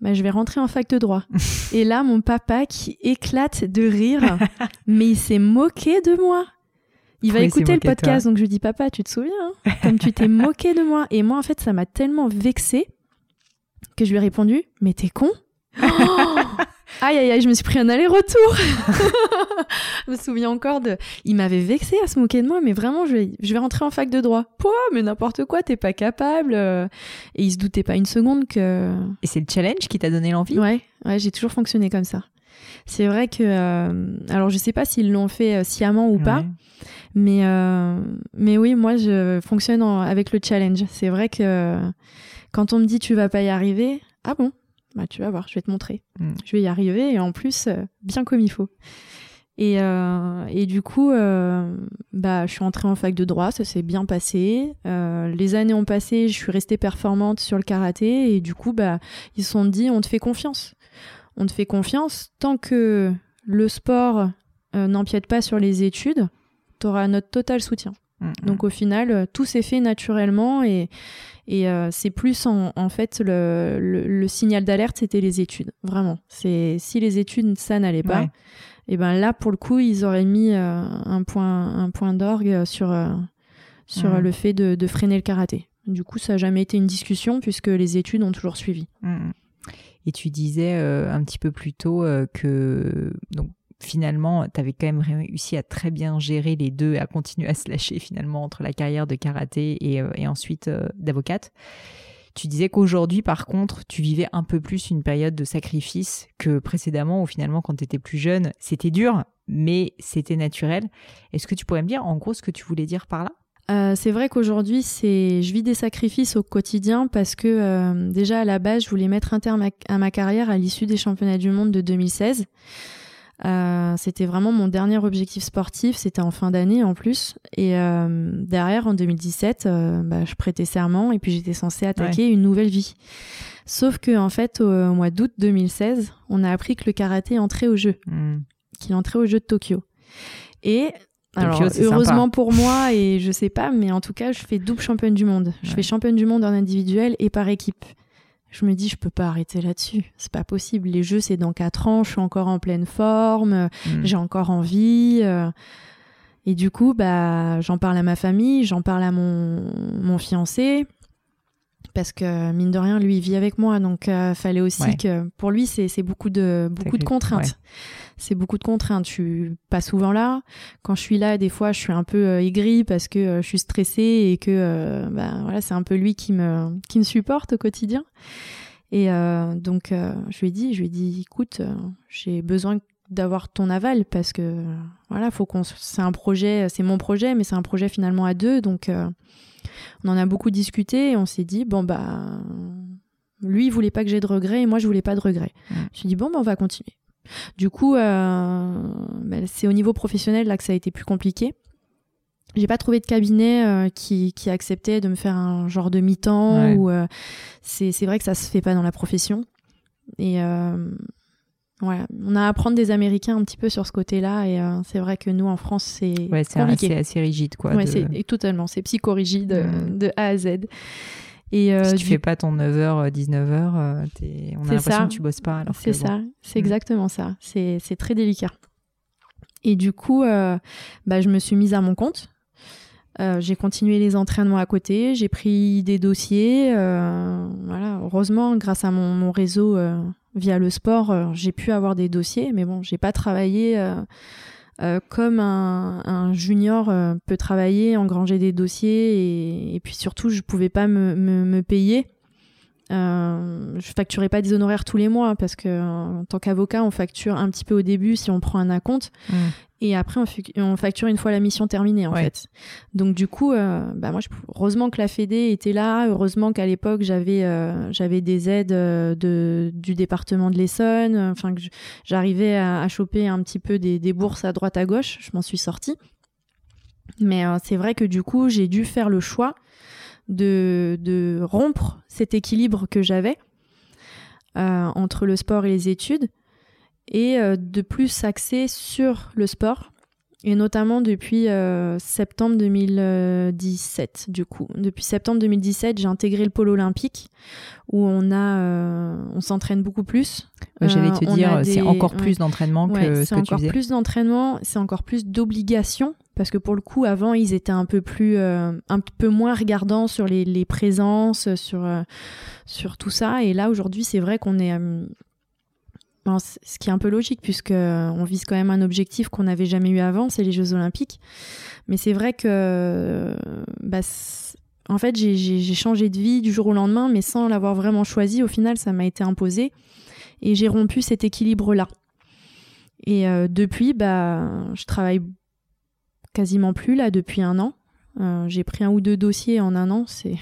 Bah, je vais rentrer en fac de droit. et là, mon papa qui éclate de rire, mais il s'est moqué de moi. Il va écouter le podcast, donc je lui dis papa, tu te souviens hein, comme tu t'es moqué de moi. Et moi, en fait, ça m'a tellement vexé que je lui ai répondu, mais t'es con Aïe, aïe, aïe, je me suis pris un aller-retour. je me souviens encore de. Il m'avait vexé à se moquer de moi, mais vraiment, je vais, je vais rentrer en fac de droit. Quoi Mais n'importe quoi, t'es pas capable. Et il se doutait pas une seconde que. Et c'est le challenge qui t'a donné l'envie? Ouais, ouais, j'ai toujours fonctionné comme ça. C'est vrai que. Euh, alors, je sais pas s'ils l'ont fait euh, sciemment ou pas. Mais, euh, mais oui, moi, je fonctionne avec le challenge. C'est vrai que quand on me dit tu vas pas y arriver, ah bon? Bah, tu vas voir, je vais te montrer. Mm. Je vais y arriver et en plus, euh, bien comme il faut. Et, euh, et du coup, euh, bah, je suis entrée en fac de droit, ça s'est bien passé. les années ont passé, je suis restée performante sur le karaté et du coup, bah, ils se sont dit, on te fait confiance. On te fait confiance tant que le sport n'empiète pas sur les études, tu auras notre total soutien. Mm, mm. Donc au final, tout s'est fait naturellement et, et euh, c'est plus en, fait le, le, signal d'alerte, c'était les études. Vraiment. C'est si les études ça n'allait pas, et ben là pour le coup ils auraient mis euh, un point un point d'orgue sur euh, sur le fait de, de, freiner le karaté. Du coup ça n'a jamais été une discussion puisque les études ont toujours suivi. Mmh. Et tu disais un petit peu plus tôt que donc finalement, tu avais quand même réussi à très bien gérer les deux, à continuer à se lâcher finalement entre la carrière de karaté et, euh, ensuite euh, d'avocate. Tu disais qu'aujourd'hui, par contre, tu vivais un peu plus une période de sacrifice que précédemment, où finalement, quand tu étais plus jeune, c'était dur, mais c'était naturel. Est-ce que tu pourrais me dire en gros ce que tu voulais dire par là? Euh, c'est vrai qu'aujourd'hui, je vis des sacrifices au quotidien parce que déjà à la base, je voulais mettre un terme à ma carrière à l'issue des championnats du monde de 2016. Euh, c'était vraiment mon dernier objectif sportif, c'était en fin d'année en plus. Et euh, derrière, en 2017, euh, bah, je prêtais serment et puis j'étais censée attaquer une nouvelle vie. Sauf que en fait, au, mois d'août 2016, on a appris que le karaté entrait au jeu, hmm. qu'il entrait au jeu de Tokyo. Et alors, heureusement pour moi, et je sais pas, mais en tout cas, je fais double championne du monde. Je fais championne du monde en individuel et par équipe je me dis je peux pas arrêter là-dessus. C'est pas possible. Les jeux c'est dans quatre ans. Je suis encore en pleine forme. Mm. j'ai encore envie euh. et du coup bah j'en parle à ma famille j'en parle à mon mon fiancé. Parce que mine de rien lui il vit avec moi. Donc euh, fallait aussi que pour lui c'est beaucoup de beaucoup de contraintes c'est beaucoup de contraintes. Je suis pas souvent là. Quand je suis là, des fois, je suis un peu euh, aigrie parce que euh, je suis stressée et que euh, bah, voilà, c'est un peu lui qui me qui me supporte au quotidien. Et donc, je lui ai dit, je lui ai dit, écoute, j'ai besoin d'avoir ton aval parce que voilà, faut qu'on, c'est un projet, c'est mon projet, mais c'est un projet finalement à deux, donc on en a beaucoup discuté et on s'est dit bon bah lui il voulait pas que j'ai de regrets et moi je voulais pas de regrets. Je me suis dit bon bah on va continuer. Du coup, euh, ben, c'est au niveau professionnel là que ça a été plus compliqué. J'ai pas trouvé de cabinet euh, qui, qui acceptait de me faire un genre de mi-temps euh, c'est vrai que ça se fait pas dans la profession. Et voilà, on a à apprendre des Américains un petit peu sur ce côté-là et c'est vrai que nous en France c'est ouais, c'est assez, rigide quoi. Ouais, c'est totalement, c'est psychorigide de A à Z. Et euh, si tu fais pas ton 9h, 19h, euh, on a l'impression que tu bosses pas. C'est ça, c'est mm. exactement ça. C'est très délicat. Et du coup, euh, bah, je me suis mise à mon compte. j'ai continué les entraînements à côté, j'ai pris des dossiers. voilà, heureusement, grâce à mon, mon réseau via le sport, j'ai pu avoir des dossiers. Mais bon, j'ai pas travaillé euh, comme un, junior euh, peut travailler, engranger des dossiers et, puis surtout je pouvais pas me, me, payer Euh, je facturais pas des honoraires tous les mois parce que en tant qu'avocat, on facture un petit peu au début si on prend un acompte. Mm. Et après, on, facture une fois la mission terminée, en fait. Donc, du coup, euh, bah moi, heureusement que la Fédé était là. Heureusement qu'à l'époque, j'avais euh, j'avais des aides euh, de, du département de l'Essonne. Enfin, que j'arrivais à, choper un petit peu des, des, bourses à droite à gauche. Je m'en suis sortie. Mais c'est vrai que du coup, j'ai dû faire le choix de, de rompre cet équilibre que j'avais entre le sport et les études et euh, de plus s'axer sur le sport et notamment depuis euh, septembre 2017 du coup. Depuis septembre 2017, j'ai intégré le pôle olympique où on a euh, on s'entraîne beaucoup plus. J'allais te dire c'est encore plus d'entraînement que ce que tu C'est encore plus d'entraînement, c'est encore plus d'obligation parce que pour le coup avant ils étaient un peu plus un peu moins regardants sur les, présences, sur sur tout ça et là aujourd'hui, c'est vrai qu'on est ce qui est un peu logique puisque on vise quand même un objectif qu'on n'avait jamais eu avant, c'est les Jeux Olympiques. Mais c'est vrai que, bah, en fait, j'ai changé de vie du jour au lendemain, mais sans l'avoir vraiment choisi. Au final, ça m'a été imposé et j'ai rompu cet équilibre-là. Et euh, depuis, bah, je travaille quasiment plus là depuis un an. Euh, j'ai pris un ou deux dossiers en un an, c'est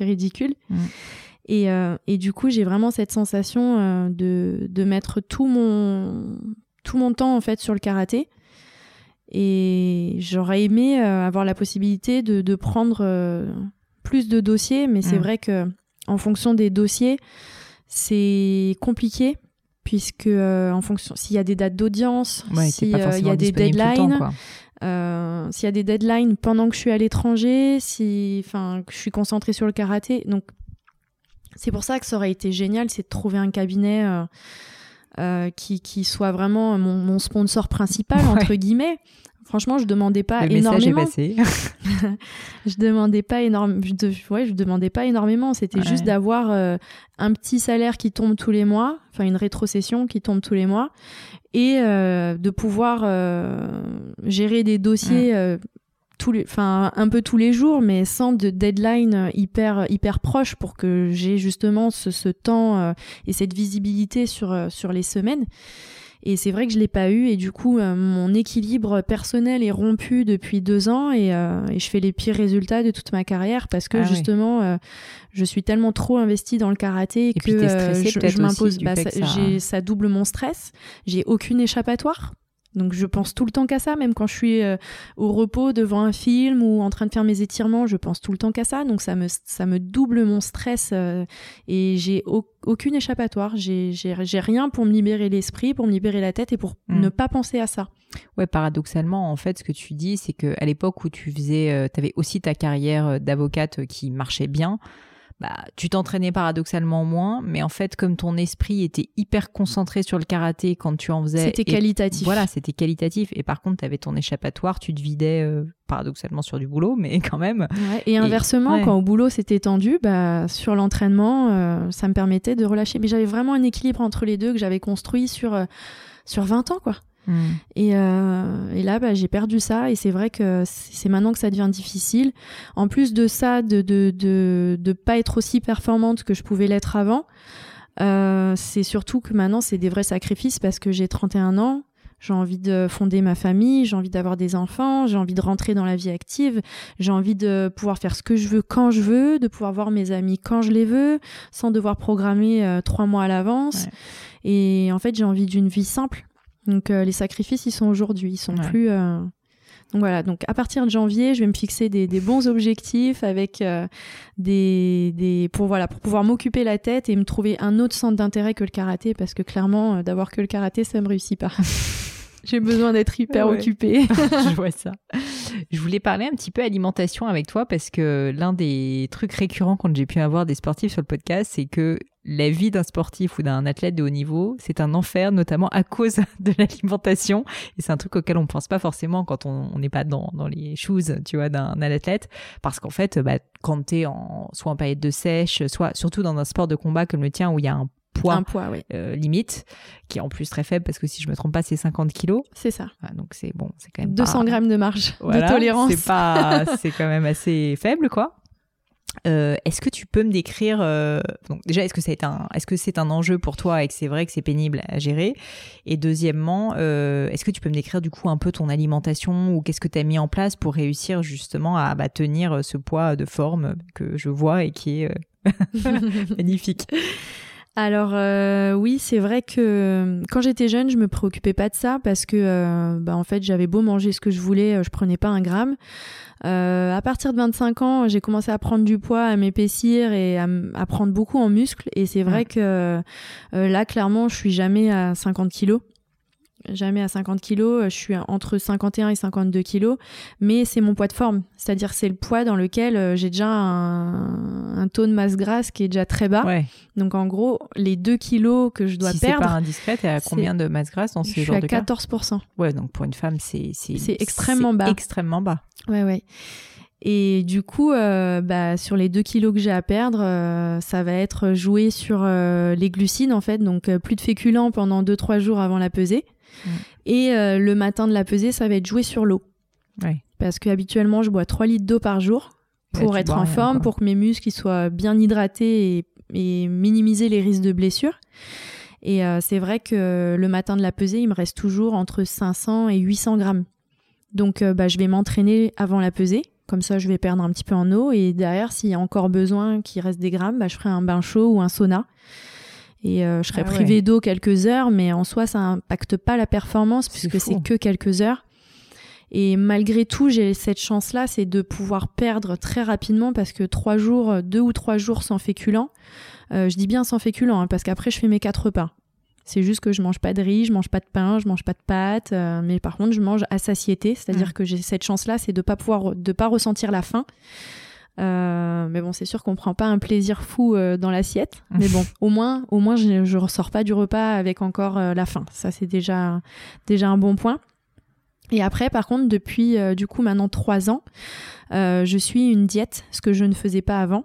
ridicule. Mmh. Euh, et, du coup, j'ai vraiment cette sensation euh, de, de, mettre tout mon, tout mon temps en fait sur le karaté. Et j'aurais aimé avoir la possibilité de, de prendre plus de dossiers, mais c'est mm. vrai que en fonction des dossiers, c'est compliqué puisque en fonction s'il y a des dates d'audience, s'il y a des deadlines. S'il y a des deadlines pendant que je suis à l'étranger, si, enfin, que je suis concentrée sur le karaté, donc c'est pour ça que ça aurait été génial, c'est de trouver un cabinet euh, euh, qui, qui, soit vraiment mon, mon sponsor principal, entre guillemets. Franchement, je demandais pas Le énormément. Message est passé. je demandais pas. Je, ouais, je demandais pas énormément. C'était juste d'avoir euh, un petit salaire qui tombe tous les mois, enfin une rétrocession qui tombe tous les mois, et de pouvoir gérer des dossiers tous les, enfin un peu tous les jours, mais sans de deadline hyper hyper proche pour que j'ai justement ce, ce temps euh, et cette visibilité sur euh, sur les semaines. Et c'est vrai que je l'ai pas eu et du coup euh, mon équilibre personnel est rompu depuis deux ans et, et, je fais les pires résultats de toute ma carrière parce que ah justement je suis tellement trop investie dans le karaté que je, je m'impose. Bah, ça, ça double mon stress. J'ai aucune échappatoire. Donc je pense tout le temps qu'à ça, même quand je suis euh, au repos devant un film ou en train de faire mes étirements, je pense tout le temps qu'à ça. Donc ça me, ça me double mon stress euh, et j'ai aucune échappatoire. J'ai rien pour me libérer l'esprit, pour me libérer la tête et pour mm. ne pas penser à ça. Ouais, paradoxalement, en fait, ce que tu dis, c'est que à l'époque où tu faisais, euh, tu avais aussi ta carrière d'avocate qui marchait bien bah, tu t'entraînais paradoxalement moins, mais en fait, comme ton esprit était hyper concentré sur le karaté quand tu en faisais. C'était qualitatif. Voilà, c'était qualitatif. Et par contre, tu avais ton échappatoire, tu te vidais euh, paradoxalement sur du boulot, mais quand même. et inversement, quand au boulot c'était tendu, bah, sur l'entraînement, euh, ça me permettait de relâcher. Mais j'avais vraiment un équilibre entre les deux que j'avais construit sur, euh, sur 20 ans, quoi. Hmm. Et, euh, et, là, bah, j'ai perdu ça. Et c'est vrai que c'est maintenant que ça devient difficile. En plus de ça, de de, de, de pas être aussi performante que je pouvais l'être avant, euh, c'est surtout que maintenant, c'est des vrais sacrifices parce que j'ai 31 ans. J'ai envie de fonder ma famille, j'ai envie d'avoir des enfants, j'ai envie de rentrer dans la vie active, j'ai envie de pouvoir faire ce que je veux quand je veux, de pouvoir voir mes amis quand je les veux, sans devoir programmer euh, trois mois à l'avance. Et en fait, j'ai envie d'une vie simple. Donc euh, les sacrifices, ils sont aujourd'hui, ils sont plus. Euh, donc voilà, donc à partir de janvier, je vais me fixer des, bons objectifs avec euh, des, des pour voilà pour pouvoir m'occuper la tête et me trouver un autre centre d'intérêt que le karaté parce que clairement d'avoir que le karaté ça me réussit pas. J'ai besoin d'être hyper occupée. je vois ça. Je voulais parler un petit peu alimentation avec toi parce que l'un des trucs récurrents quand j'ai pu avoir des sportifs sur le podcast, c'est que la vie d'un sportif ou d'un athlète de haut niveau, c'est un enfer, notamment à cause de l'alimentation. Et c'est un truc auquel on pense pas forcément quand on n'est pas dans, dans les shoes, tu vois, d'un athlète. Parce qu'en fait, bah, quand t'es en, soit en période de sèche, soit surtout dans un sport de combat comme le tien où il y a un poids, un poids euh, limite, qui est en plus très faible parce que si je me trompe pas, c'est 50 kilos. C'est ça. donc c'est bon, c'est quand même 200 grammes de marge de tolérance. C'est pas, c'est quand même assez faible, quoi. Euh, est-ce que tu peux me décrire euh, donc déjà est-ce que c'est un est-ce que c'est un enjeu pour toi et que c'est vrai que c'est pénible à gérer? Et deuxièmement euh, est-ce que tu peux me décrire du coup un peu ton alimentation ou qu'est-ce que tu as mis en place pour réussir justement à bah, tenir ce poids de forme que je vois et qui est magnifique? Alors oui, c'est vrai que quand j'étais jeune, je me préoccupais pas de ça parce que bah, en fait, j'avais beau manger ce que je voulais, je prenais pas un gramme. Euh, à partir de 25 ans, j'ai commencé à prendre du poids, à m'épaissir et à, à, prendre beaucoup en muscles. Et c'est vrai que euh, là, clairement, je suis jamais à 50 kilos jamais à 50 kilos, je suis entre 51 et 52 kilos, mais c'est mon poids de forme, c'est-à-dire c'est le poids dans lequel euh, j'ai déjà un, taux de masse grasse qui est déjà très bas. Donc en gros, les 2 kilos que je dois si perdre. c'est pas indiscret, t'es à combien de masse grasse dans ces genres de cas Je suis à 14%. Ouais, donc pour une femme, c'est c'est extrêmement bas. Extrêmement bas. Ouais, ouais. Et du coup, euh, bah, sur les 2 kilos que j'ai à perdre, euh, ça va être joué sur les glucides en fait, donc plus de féculents pendant 2-3 jours avant la pesée. Mm. Et euh, le matin de la pesée, ça va être joué sur l'eau. Parce qu'habituellement, je bois 3 litres d'eau par jour pour être en forme, pour que mes muscles soient bien hydratés et, minimiser les risques de blessures. Et euh, c'est vrai que le matin de la pesée, il me reste toujours entre 500 et 800 grammes. Donc euh, bah, je vais m'entraîner avant la pesée. Comme ça, je vais perdre un petit peu en eau. Et derrière, s'il y a encore besoin qu'il reste des grammes, bah, je ferai un bain chaud ou un sauna et euh, je serais ah privée d'eau quelques heures, mais en soi, ça impacte pas la performance puisque c'est que quelques heures. Et malgré tout, j'ai cette chance-là, c'est de pouvoir perdre très rapidement parce que trois jours, deux ou trois jours sans féculents, euh, je dis bien sans féculents hein, parce qu'après je fais mes quatre repas. C'est juste que je mange pas de riz, je mange pas de pain, je mange pas de pâtes, euh, mais par contre je mange à satiété, c'est-à-dire mmh. que j'ai cette chance-là, c'est de pas pouvoir, de pas ressentir la faim. Euh, mais bon, c'est sûr qu'on prend pas un plaisir fou euh, dans l'assiette. Mais bon, au moins, au moins, je, je ressors pas du repas avec encore euh, la faim. Ça, c'est déjà, déjà un bon point. Et après, par contre, depuis du coup maintenant trois ans, je suis une diète, ce que je ne faisais pas avant.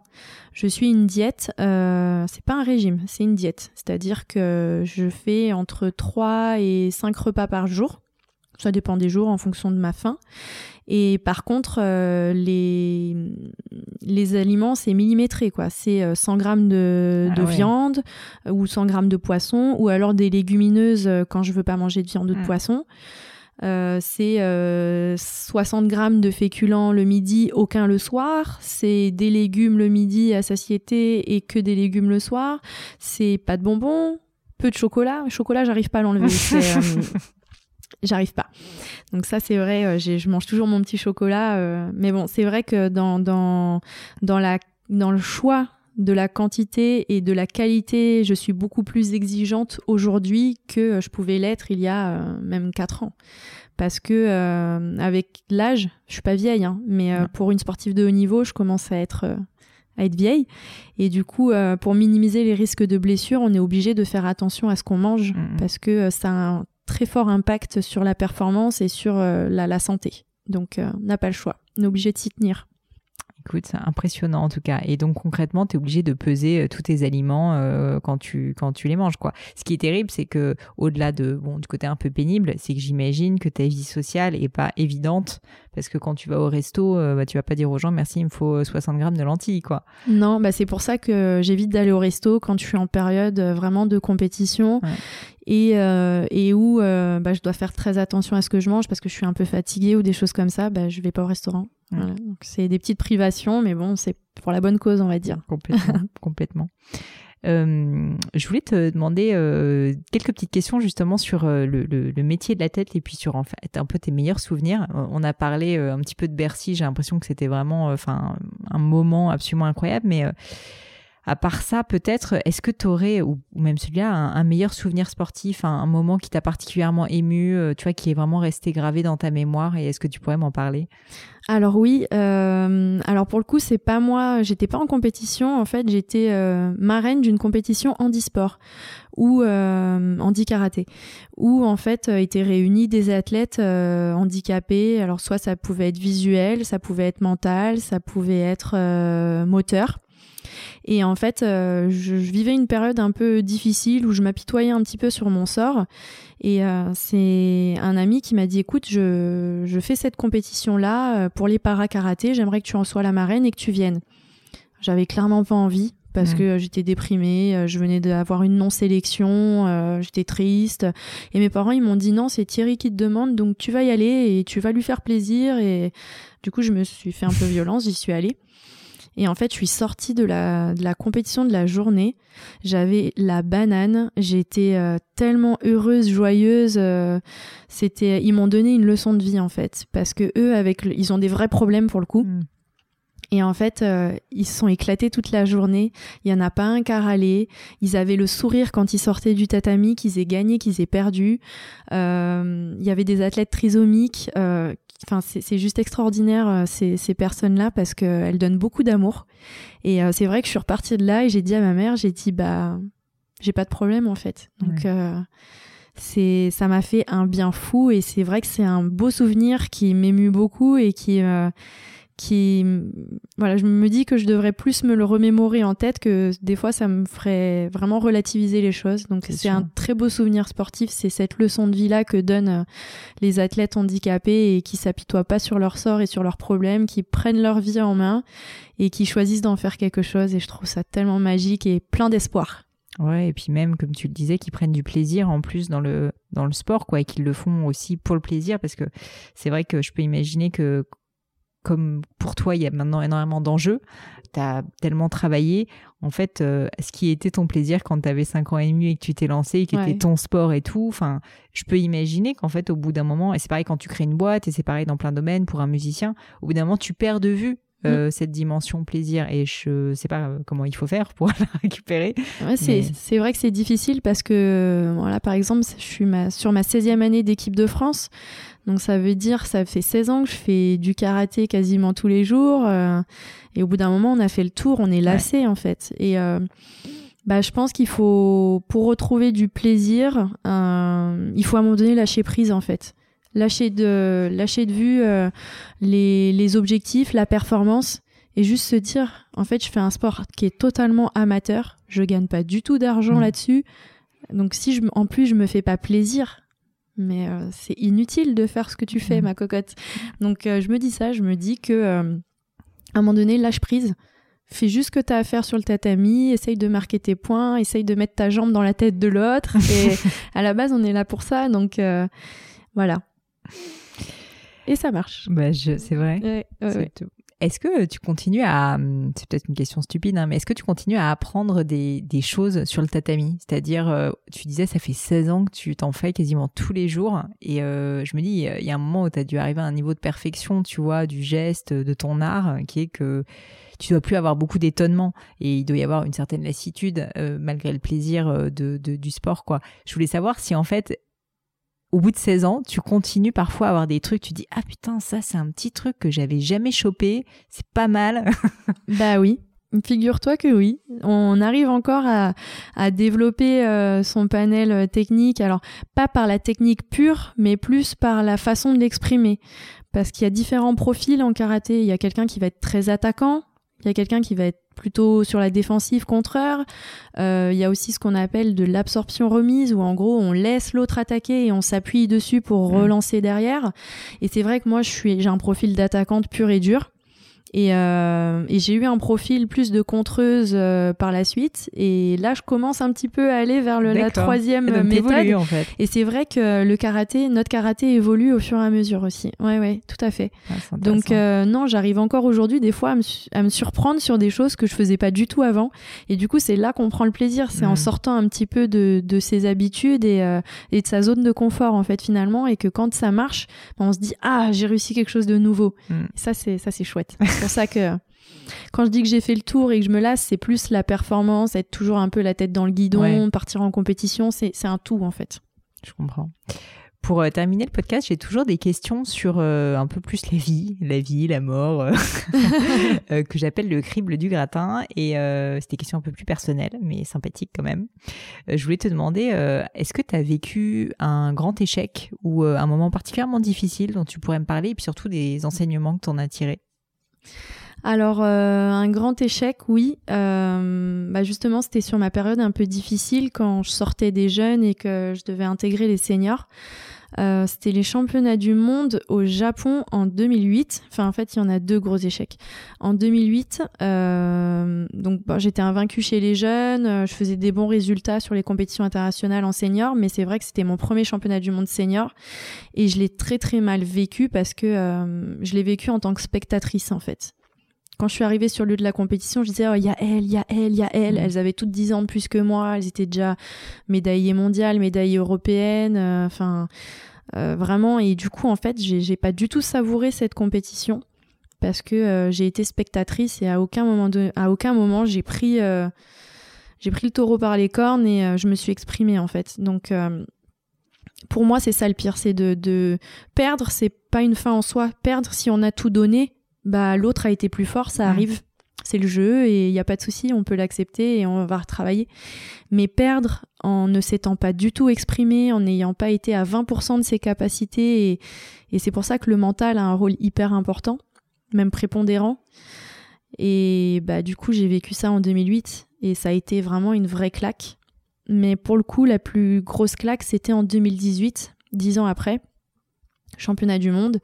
Je suis une diète, c'est pas un régime, c'est une diète. C'est-à-dire que je fais entre 3 et 5 repas par jour. Ça dépend des jours en fonction de ma faim. Et par contre, euh, les, les aliments, c'est millimétré, quoi. C'est 100 euh, grammes de, ah viande euh, ou 100 grammes de poisson ou alors des légumineuses quand je veux pas manger de viande ou de mm. poisson. c'est 60 grammes de féculents le midi, aucun le soir. C'est des légumes le midi à satiété et que des légumes le soir. C'est pas de bonbons, peu de chocolat. Chocolat, j'arrive pas à l'enlever. j'arrive pas. Donc ça c'est vrai, euh, je mange toujours mon petit chocolat, euh, mais bon c'est vrai que dans dans dans la dans le choix de la quantité et de la qualité, je suis beaucoup plus exigeante aujourd'hui que je pouvais l'être il y a euh, même 4 ans. Parce que avec l'âge, je suis pas vieille, hein, mais pour une sportive de haut niveau, je commence à être à être vieille. Et du coup, pour minimiser les risques de blessures, on est obligé de faire attention à ce qu'on mange mmh, mmh. parce que ça a un très fort impact sur la performance et sur euh, la, santé. Donc, euh, on n'a pas le choix. On est obligé de s'y tenir. Écoute, c'est impressionnant en tout cas. Et donc concrètement, tu es obligé de peser euh, tous tes aliments quand, tu, quand tu les manges. quoi. Ce qui est terrible, c'est que au-delà de bon, du côté un peu pénible, c'est que j'imagine que ta vie sociale est pas évidente parce que quand tu vas au resto, bah, tu vas pas dire aux gens merci, il me faut 60 grammes de lentilles. quoi. Non, bah, c'est pour ça que j'évite d'aller au resto quand je suis en période vraiment de compétition et, euh, et où euh, bah, je dois faire très attention à ce que je mange parce que je suis un peu fatiguée ou des choses comme ça, bah, je vais pas au restaurant. C'est des petites privations, mais bon, c'est pour la bonne cause, on va dire. Complètement. complètement. Euh, je voulais te demander euh, quelques petites questions justement sur euh, le, le, le, métier de la tête et puis sur en fait un peu tes meilleurs souvenirs. On a parlé un petit peu de Bercy, j'ai l'impression que c'était vraiment enfin un moment absolument incroyable, mais à part ça, peut-être, est-ce que tu aurais, ou, même celui-là, un, meilleur souvenir sportif, un, moment qui t'a particulièrement ému, euh, tu vois, qui est vraiment resté gravé dans ta mémoire, et est-ce que tu pourrais m'en parler? Alors oui, euh, alors pour le coup, c'est pas moi, j'étais pas en compétition, en fait, j'étais euh, marraine d'une compétition handisport ou handi-karaté, où en fait étaient réunis des athlètes handicapés, alors soit ça pouvait être visuel, ça pouvait être mental, ça pouvait être moteur. Et en fait, euh, je, vivais une période un peu difficile où je m'apitoyais un petit peu sur mon sort. Et euh, c'est un ami qui m'a dit, écoute, je, fais cette compétition-là euh, pour les para-karaté, j'aimerais que tu en sois la marraine et que tu viennes. J'avais clairement pas envie parce que j'étais déprimée, je venais d'avoir une non-sélection, euh, j'étais triste. Et mes parents, ils m'ont dit non, c'est Thierry qui te demande, donc tu vas y aller et tu vas lui faire plaisir. Et du coup, je me suis fait un peu violence, j'y suis allée. Et en fait, je suis sortie de la, de la compétition de la journée. J'avais la banane. J'étais euh, tellement heureuse, joyeuse. euh, c'était, ils m'ont donné une leçon de vie en fait, parce que eux, avec, le- ils ont des vrais problèmes pour le coup. Mm. Et en fait, euh, ils se sont éclatés toute la journée. Il y en a pas un qui a râlé. Ils avaient le sourire quand ils sortaient du tatami, qu'ils aient gagné, qu'ils aient perdu. Euh, il y avait des athlètes trisomiques. euh, Enfin, c'est juste extraordinaire euh, ces, ces personnes-là parce qu'elles donnent beaucoup d'amour. Et euh, c'est vrai que je suis repartie de là et j'ai dit à ma mère, j'ai dit bah j'ai pas de problème en fait. Donc Ouais. euh, c'est ça m'a fait un bien fou et c'est vrai que c'est un beau souvenir qui m'émue beaucoup et qui euh, qui voilà je me dis que je devrais plus me le remémorer en tête que des fois ça me ferait vraiment relativiser les choses. Donc C'est un très beau souvenir sportif. C'est cette leçon de vie là que donnent euh, les athlètes handicapés et qui s'apitoient pas sur leur sort et sur leurs problèmes qui prennent leur vie en main et qui choisissent d'en faire quelque chose. Et je trouve ça tellement magique et plein d'espoir. Ouais, et puis même, comme tu le disais, qu'ils prennent du plaisir en plus dans le, dans le sport, quoi, et qu'ils le font aussi pour le plaisir, parce que c'est vrai que je peux imaginer que, comme pour toi, il y a maintenant énormément d'enjeux, tu as tellement travaillé, en fait, euh, ce qui était ton plaisir quand tu avais 5 ans et demi et que tu t'es lancé, et qui Ouais. était ton sport et tout, enfin, je peux imaginer qu'en fait, au bout d'un moment, et c'est pareil quand tu crées une boîte, et c'est pareil dans plein de domaines pour un musicien, au bout d'un moment, tu perds de vue. Euh, cette dimension plaisir et je sais pas euh, comment il faut faire pour la récupérer Ouais, c'est Mais- vrai que c'est difficile parce que, voilà, par exemple, je suis ma, sur ma 16e année d'équipe de France. Donc ça veut dire, ça fait 16 ans que je fais du karaté quasiment tous les jours. euh, et au bout d'un moment, on a fait le tour, on est lassé en fait. Et euh, bah, je pense qu'il faut, pour retrouver du plaisir, euh, il faut à un moment donné lâcher prise en fait. Lâcher de, lâcher de vue euh, les, les objectifs, la performance et juste se dire en fait je fais un sport qui est totalement amateur je gagne pas du tout d'argent Mm. là-dessus donc si je, en plus je me fais pas plaisir mais euh, c'est inutile de faire ce que tu fais Mm. ma cocotte donc euh, je me dis ça je me dis que euh, à un moment donné lâche prise fais juste ce que tu as à faire sur le tatami essaye de marquer tes points essaye de mettre ta jambe dans la tête de l'autre et à la base on est là pour ça donc voilà et ça marche bah, c'est vrai Ouais, ouais, C'est ouais. tout. Est-ce que tu continues à, hum, c'est peut-être une question stupide, hein, mais est-ce que tu continues à apprendre des, des choses sur le tatami? C'est-à-dire, euh, tu disais, ça fait 16 ans que tu t'en fais quasiment tous les jours, et euh, je me dis, il y a un moment où tu as dû arriver à un niveau de perfection, tu vois, du geste, de ton art, qui est que tu dois plus avoir beaucoup d'étonnement, et il doit y avoir une certaine lassitude, euh, malgré le plaisir euh, de, de- du sport, quoi. Je voulais savoir si, en fait, au bout de 16 ans, tu continues parfois à avoir des trucs, tu dis ah putain ça c'est un petit truc que j'avais jamais chopé, c'est pas mal. Bah oui, figure-toi que oui. On arrive encore à, développer euh, son panel euh, technique. Alors, pas par la technique pure, mais plus par la façon de l'exprimer. Parce qu'il y a différents profils en karaté. Il y a quelqu'un qui va être très attaquant. Il y a quelqu'un qui va être plutôt sur la défensive contreur. Euh, il y a aussi ce qu'on appelle de l'absorption remise, où en gros on laisse l'autre attaquer et on s'appuie dessus pour Mm. relancer derrière. Et c'est vrai que moi je suis, j'ai un profil d'attaquante pure et dure. Et, euh, et j'ai eu un profil plus de contreuse euh, par la suite. Et là, je commence un petit peu à aller vers le, la troisième Donc, méthode. en fait. Et c'est vrai que le karaté, notre karaté évolue au fur et à mesure aussi. Ouais, ouais, tout à fait. Ah, Donc euh, non, j'arrive encore aujourd'hui des fois à me, à me surprendre sur des choses que je faisais pas du tout avant. Et du coup, c'est là qu'on prend le plaisir. C'est en sortant un petit peu de, de ses habitudes et, euh, et de sa zone de confort en fait finalement. Et que quand ça marche, ben, on se dit ah j'ai réussi quelque chose de nouveau. Mm. Ça c'est ça c'est chouette. C'est pour ça que quand je dis que j'ai fait le tour et que je me lasse, c'est plus la performance, être toujours un peu la tête dans le guidon, Ouais. partir en compétition. C'est un tout en fait. Je comprends. Pour euh, terminer le podcast, j'ai toujours des questions sur euh, un peu plus la vie, la vie, la mort, euh, que j'appelle le crible du gratin. Et c'est des questions un peu plus personnelles, mais sympathiques quand même. Je voulais te demander, est-ce que tu as vécu un grand échec ou un moment particulièrement difficile dont tu pourrais me parler, et puis surtout des enseignements que tu en as tirés? Alors, euh, un grand échec, oui. Euh, bah justement, c'était sur ma période un peu difficile quand je sortais des jeunes et que je devais intégrer les seniors. Euh, c'était les championnats du monde au Japon en 2008. Enfin, en fait, il y en a deux gros échecs. En 2008, euh, donc j'étais invaincue chez les jeunes. euh, Je faisais des bons résultats sur les compétitions internationales en senior, mais c'est vrai que c'était mon premier championnat du monde senior et je l'ai très très mal vécu parce que euh, je l'ai vécu en tant que spectatrice en fait. Quand je suis arrivée sur le lieu de la compétition, je disais oh, il y a elle, il y a elle, il y a elle. Mhm. Elles avaient toutes 10 ans de plus que moi. Elles étaient déjà médaillées mondiales, médaillées européennes. euh, Enfin, euh, vraiment. Et du coup, en fait, j'ai pas du tout savouré cette compétition parce que euh, j'ai été spectatrice et à aucun moment, de, à aucun moment j'ai pris, j'ai pris le taureau par les cornes et je me suis exprimée en fait. Donc pour moi, c'est ça le pire, c'est de, de perdre, c'est pas une fin en soi. Perdre, si on a tout donné, bah l'autre a été plus fort, ça arrive. C'est le jeu et il n'y a pas de souci, on peut l'accepter et on va retravailler. Mais perdre en ne s'étant pas du tout exprimé, en n'ayant pas été à 20% de ses capacités, et, et c'est pour ça que le mental a un rôle hyper important, même prépondérant. Et bah du coup, j'ai vécu ça en 2008 et ça a été vraiment une vraie claque. Mais pour le coup, la plus grosse claque, c'était en 2018, dix ans après, championnat du monde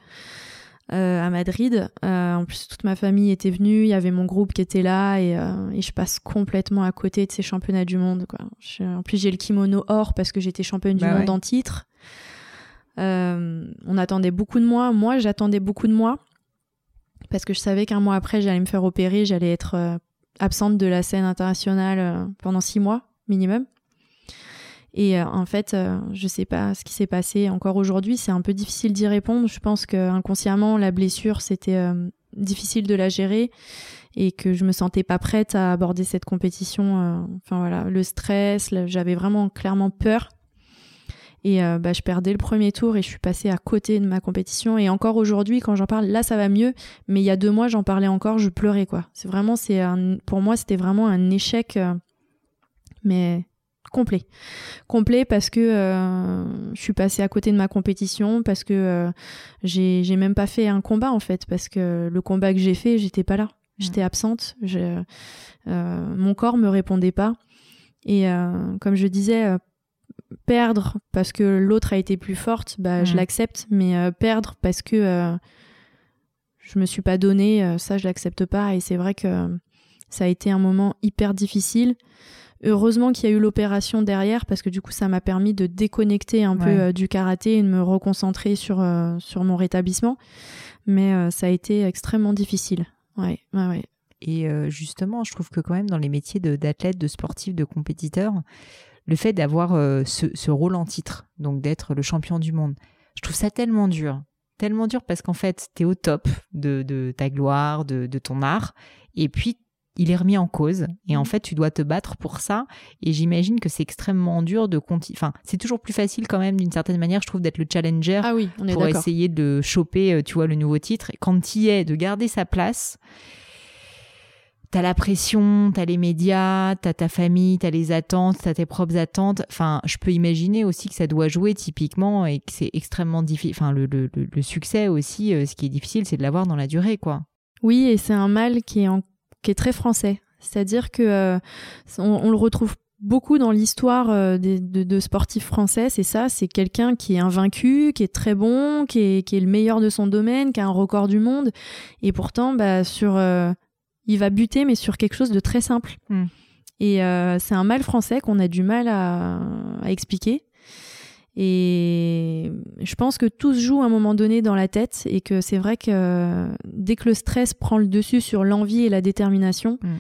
à Madrid. Euh, en plus, toute ma famille était venue, il y avait mon groupe qui était là et, euh, et je passe complètement à côté de ces championnats du monde. Quoi. Je- en plus, j'ai le kimono or parce que j'étais championne du Bah monde en titre. Euh, on attendait beaucoup de moi. Moi, j'attendais beaucoup de moi parce que je savais qu'un mois après, j'allais me faire opérer, j'allais être euh, absente de la scène internationale euh, pendant six mois minimum. Et euh, en fait, euh, je sais pas ce qui s'est passé encore aujourd'hui. C'est un peu difficile d'y répondre. Je pense que inconsciemment, la blessure, c'était euh, difficile de la gérer et que je me sentais pas prête à aborder cette compétition. Enfin voilà, le stress, j'avais vraiment clairement peur. Et bah, je perdais le premier tour et je suis passée à côté de ma compétition. Et encore aujourd'hui, quand j'en parle, là, ça va mieux. Mais il y a deux mois, j'en parlais encore, je pleurais quoi. C'est vraiment, c'est pour moi, c'était vraiment un échec, mais complet, complet parce que euh, je suis passée à côté de ma compétition, parce que euh, j'ai même pas fait un combat en fait, parce que le combat que j'ai fait, j'étais pas là, j'étais absente, je, euh, mon corps me répondait pas. Et comme je disais, perdre parce que l'autre a été plus forte, bah, je l'accepte, mais perdre parce que je me suis pas donné, euh, ça je l'accepte pas. Et c'est vrai que ça a été un moment hyper difficile. Heureusement qu'il y a eu l'opération derrière parce que du coup ça m'a permis de déconnecter un peu euh, du karaté et de me reconcentrer sur, euh, sur mon rétablissement. Mais euh, ça a été extrêmement difficile. Ouais, ouais, ouais. Et justement, je trouve que quand même dans les métiers de- d'athlète, de, sportif, de compétiteur, le fait d'avoir ce, ce rôle en titre, donc d'être le champion du monde, je trouve ça tellement dur. Tellement dur parce qu'en fait, tu es au top de, de ta gloire, de, de ton art, et puis il est remis en cause, et en Mhm. fait, tu dois te battre pour ça, et j'imagine que c'est extrêmement dur de continuer. Enfin, c'est toujours plus facile quand même, d'une certaine manière, je trouve, d'être le challenger Ah oui, on est pour essayer de choper, euh, tu vois, le nouveau titre. Et Quand tu y es, de garder sa place, t'as la pression, t'as les médias, t'as ta famille, t'as les attentes, t'as tes propres attentes. Enfin, je peux imaginer aussi que ça doit jouer typiquement et que c'est extrêmement difficile. Enfin, le, le- le- le succès aussi, euh, ce qui est difficile, c'est de l'avoir dans la durée, quoi. Oui, et c'est un mal qui est, en- qui est très français. C'est-à-dire que euh, on, on le retrouve beaucoup dans l'histoire euh, de, de sportifs français. C'est ça, c'est quelqu'un qui est invaincu, qui est très bon, qui est, qui est le meilleur de son domaine, qui a un record du monde. Et pourtant, bah, sur, euh, il va buter, mais sur quelque chose de très simple. Hmm. Et c'est un mal français qu'on a du mal à, à expliquer. Et je pense que tout se joue à un moment donné dans la tête et que c'est vrai que euh, dès que le stress prend le dessus sur l'envie et la détermination, Mm.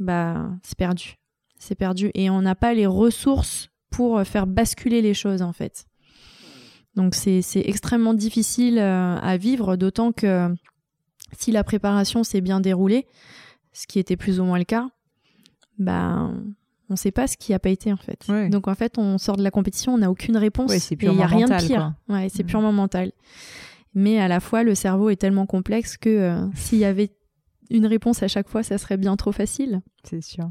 bah c'est perdu. C'est perdu et on n'a pas les ressources pour euh, faire basculer les choses en fait. Donc c'est extrêmement difficile euh, à vivre, d'autant que si la préparation s'est bien déroulée, ce qui était plus ou moins le cas, bah on sait pas ce qui a pas été en fait. Ouais. Donc en fait, on sort de la compétition, on n'a aucune réponse. Ouais, et il y a rien de pire. Ouais, c'est Mhm. purement mental. Mais à la fois, le cerveau est tellement complexe que euh, s'il y avait une réponse à chaque fois, ça serait bien trop facile. C'est sûr.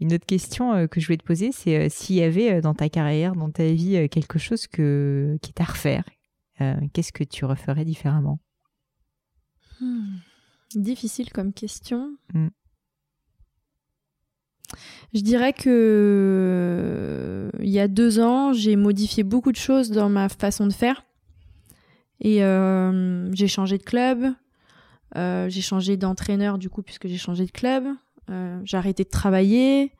Une autre question euh, que je voulais te poser, c'est euh, s'il y avait dans ta carrière, dans ta vie, quelque chose que, qui est à refaire, qu'est-ce que tu referais différemment? Hmm. Difficile comme question. Mm. Je dirais que il y a deux ans, j'ai modifié beaucoup de choses dans ma façon de faire. Et j'ai changé de club, j'ai changé d'entraîneur du coup puisque j'ai changé de club. j'ai arrêté de travailler.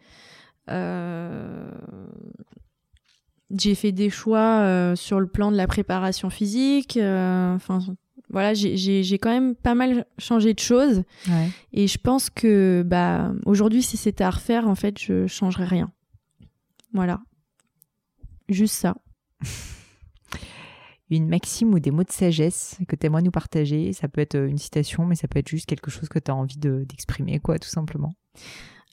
j'ai fait des choix sur le plan de la préparation physique. Enfin, voilà, j'ai quand même pas mal changé de choses. Et je pense que bah, aujourd'hui, si c'était à refaire, en fait, je changerais rien. Voilà. Juste ça. une maxime ou des mots de sagesse que tu aimerais nous partager. Ça peut être une citation, mais ça peut être juste quelque chose que tu as envie d'exprimer, quoi, tout simplement.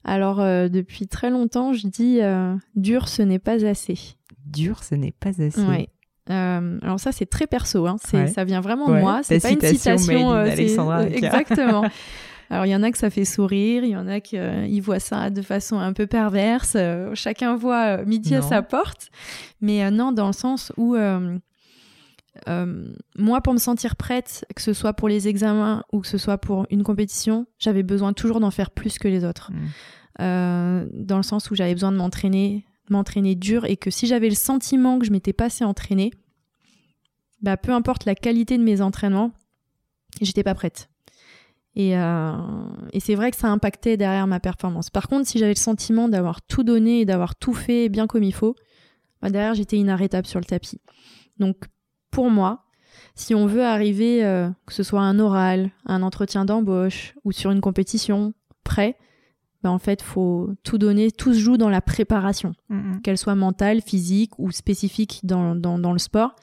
Alors, euh, depuis très longtemps, je dis euh, dur, ce n'est pas assez. Dur, ce n'est pas assez. Euh, alors ça c'est très perso, hein. ça vient vraiment de moi, c'est pas une citation. Euh, exactement. alors il y en a que ça fait sourire, il y en a qui euh, voient ça de façon un peu perverse. chacun voit midi à sa porte, mais non dans le sens où moi pour me sentir prête, que ce soit pour les examens ou que ce soit pour une compétition, j'avais besoin toujours d'en faire plus que les autres. Mm. dans le sens où j'avais besoin de m'entraîner m'entraîner dur et que si j'avais le sentiment que je m'étais pas assez entraînée, bah peu importe la qualité de mes entraînements, j'étais pas prête. Et, euh, et c'est vrai que ça impactait derrière ma performance. Par contre, si j'avais le sentiment d'avoir tout donné et d'avoir tout fait bien comme il faut, bah derrière j'étais inarrêtable sur le tapis. Donc pour moi, si on veut arriver, euh, que ce soit un oral, un entretien d'embauche ou sur une compétition, prêt, bah en fait, faut tout donner. Tout se joue dans la préparation, qu'elle soit mentale, physique ou spécifique dans, dans, dans le sport.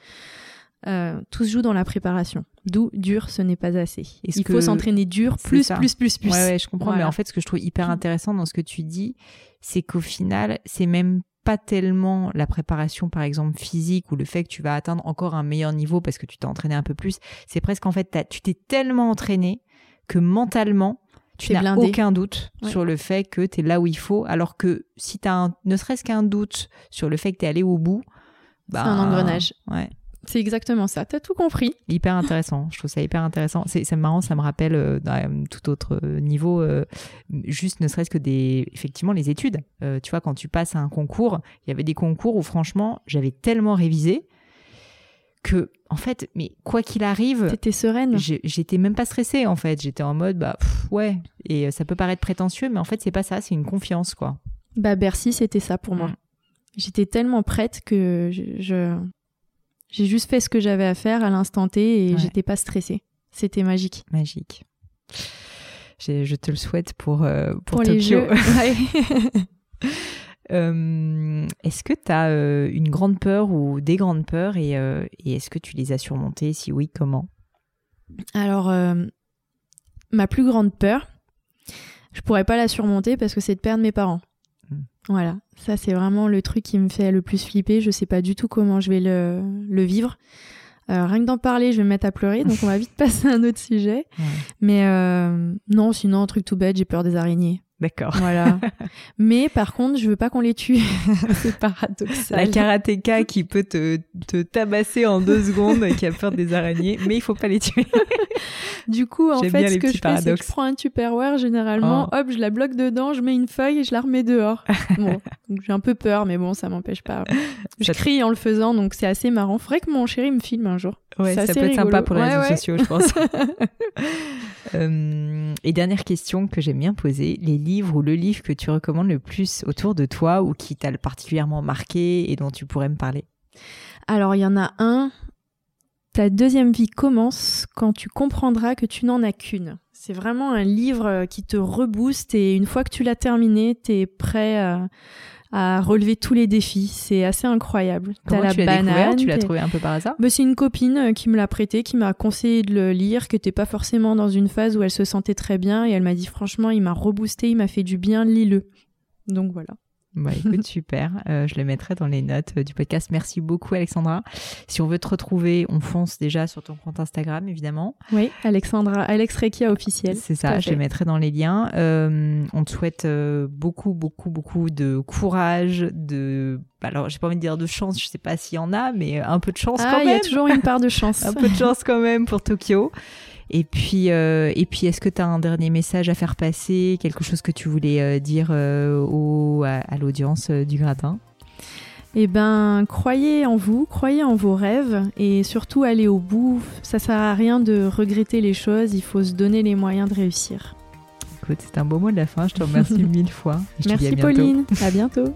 Euh, tout se joue dans la préparation. D'où dur, ce n'est pas assez. Il faut s'entraîner dur, plus, plus, plus, plus. Ouais, je comprends. Mais en fait, ce que je trouve hyper intéressant dans ce que tu dis, c'est qu'au final, c'est même pas tellement la préparation, par exemple, physique ou le fait que tu vas atteindre encore un meilleur niveau parce que tu t'es entraîné un peu plus. C'est presque en fait, tu t'es tellement entraîné que mentalement, tu n'as aucun doute sur le fait que tu es là où il faut, alors que si tu as ne serait-ce qu'un doute sur le fait que tu es allé au bout, bah, c'est un engrenage. Ouais. C'est exactement ça. T'as tout compris. Hyper intéressant. Je trouve ça hyper intéressant. C'est marrant. Ça me rappelle euh, d'un tout autre euh, niveau, euh, juste ne serait-ce que des, effectivement, les études. tu vois, quand tu passes à un concours, il y avait des concours où franchement, j'avais tellement révisé que en fait mais quoi qu'il arrive t'étais sereine. j'étais même pas stressée en fait. J'étais en mode bah ouais. Et euh, ça peut paraître prétentieux mais en fait c'est pas ça. C'est une confiance quoi. Bah Bercy c'était ça pour moi. Mm. j'étais tellement prête que je j'ai juste fait ce que j'avais à faire à l'instant T et j'étais pas stressée. C'était magique. Magique. Je te le souhaite pour euh, pour, les jeux. Euh, est-ce que tu as euh, une grande peur ou des grandes peurs euh, et, est-ce que tu les as surmontées? Si oui, comment? Alors, ma plus grande peur, je pourrais pas la surmonter parce que c'est de perdre mes parents. Hmm. Voilà, ça c'est vraiment le truc qui me fait le plus flipper. Je sais pas du tout comment je vais le, vivre. rien que d'en parler, je vais me mettre à pleurer, donc on va vite passer à un autre sujet. Mais non, sinon, un truc tout bête, j'ai peur des araignées. D'accord. Voilà. Mais par contre, je veux pas qu'on les tue. c'est paradoxal. La karatéka qui peut te, te tabasser en deux secondes, qui a peur des araignées, mais il faut pas les tuer. du coup, en fait, ce que je fais, c'est que je prends un Tupperware, généralement, oh. hop, je la bloque dedans, je mets une feuille et je la remets dehors. bon, j'ai un peu peur, mais bon, ça m'empêche pas. Je crie en le faisant, donc c'est assez marrant. Faudrait que mon chéri me filme un jour. Ouais, ça peut être sympa pour les réseaux sociaux, je pense. Euh, et dernière question que j'aime bien poser, les ou le livre que tu recommandes le plus autour de toi ou qui t'a particulièrement marqué et dont tu pourrais me parler? Alors il y en a un, ta deuxième vie commence quand tu comprendras que tu n'en as qu'une. C'est vraiment un livre qui te rebooste et une fois que tu l'as terminé, tu es prêt à à relever tous les défis. C'est assez incroyable. Comment la tu l'as découvert? Tu l'as trouvé un peu par hasard? Bah, C'est une copine euh, qui me l'a prêté, qui m'a conseillé de le lire, qui n'était pas forcément dans une phase où elle se sentait très bien. Et elle m'a dit franchement, il m'a reboosté, il m'a fait du bien, lis-le. Donc voilà. Bah écoute, super. Euh, je le mettrai dans les notes euh, du podcast. Merci beaucoup, Alexandra. Si on veut te retrouver, on fonce déjà sur ton compte Instagram, évidemment. Oui, Alexandra, Alex Rekia officiel. C'est ça, je les mettrai dans les liens. Euh, on te souhaite beaucoup, beaucoup, beaucoup de courage, de. Alors, j'ai pas envie de dire de chance, je sais pas s'il y en a, mais un peu de chance ah, quand même. Il y a toujours une part de chance. un peu de chance quand même pour Tokyo. Et puis, euh, et puis est-ce que tu as un dernier message à faire passer, quelque chose que tu voulais euh, dire au, à, l'audience du gratin eh ben, croyez en vous, croyez en vos rêves et surtout allez au bout. Ça sert à rien de regretter les choses, il faut se donner les moyens de réussir. Écoute, c'est un beau mot de la fin, je te remercie mille fois. Merci Pauline, à bientôt.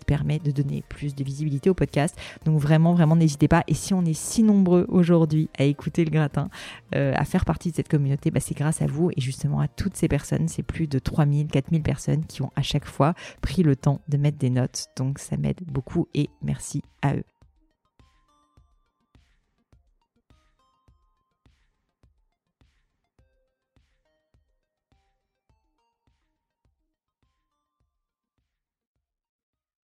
permet de donner plus de visibilité au podcast. Donc vraiment, vraiment, n'hésitez pas. Et si on est si nombreux aujourd'hui à écouter le gratin, euh, à faire partie de cette communauté, bah, c'est grâce à vous et justement à toutes ces personnes c'est plus de 3000, 4000 personnes qui ont à chaque fois pris le temps de mettre des notes. Donc ça m'aide beaucoup et merci à eux.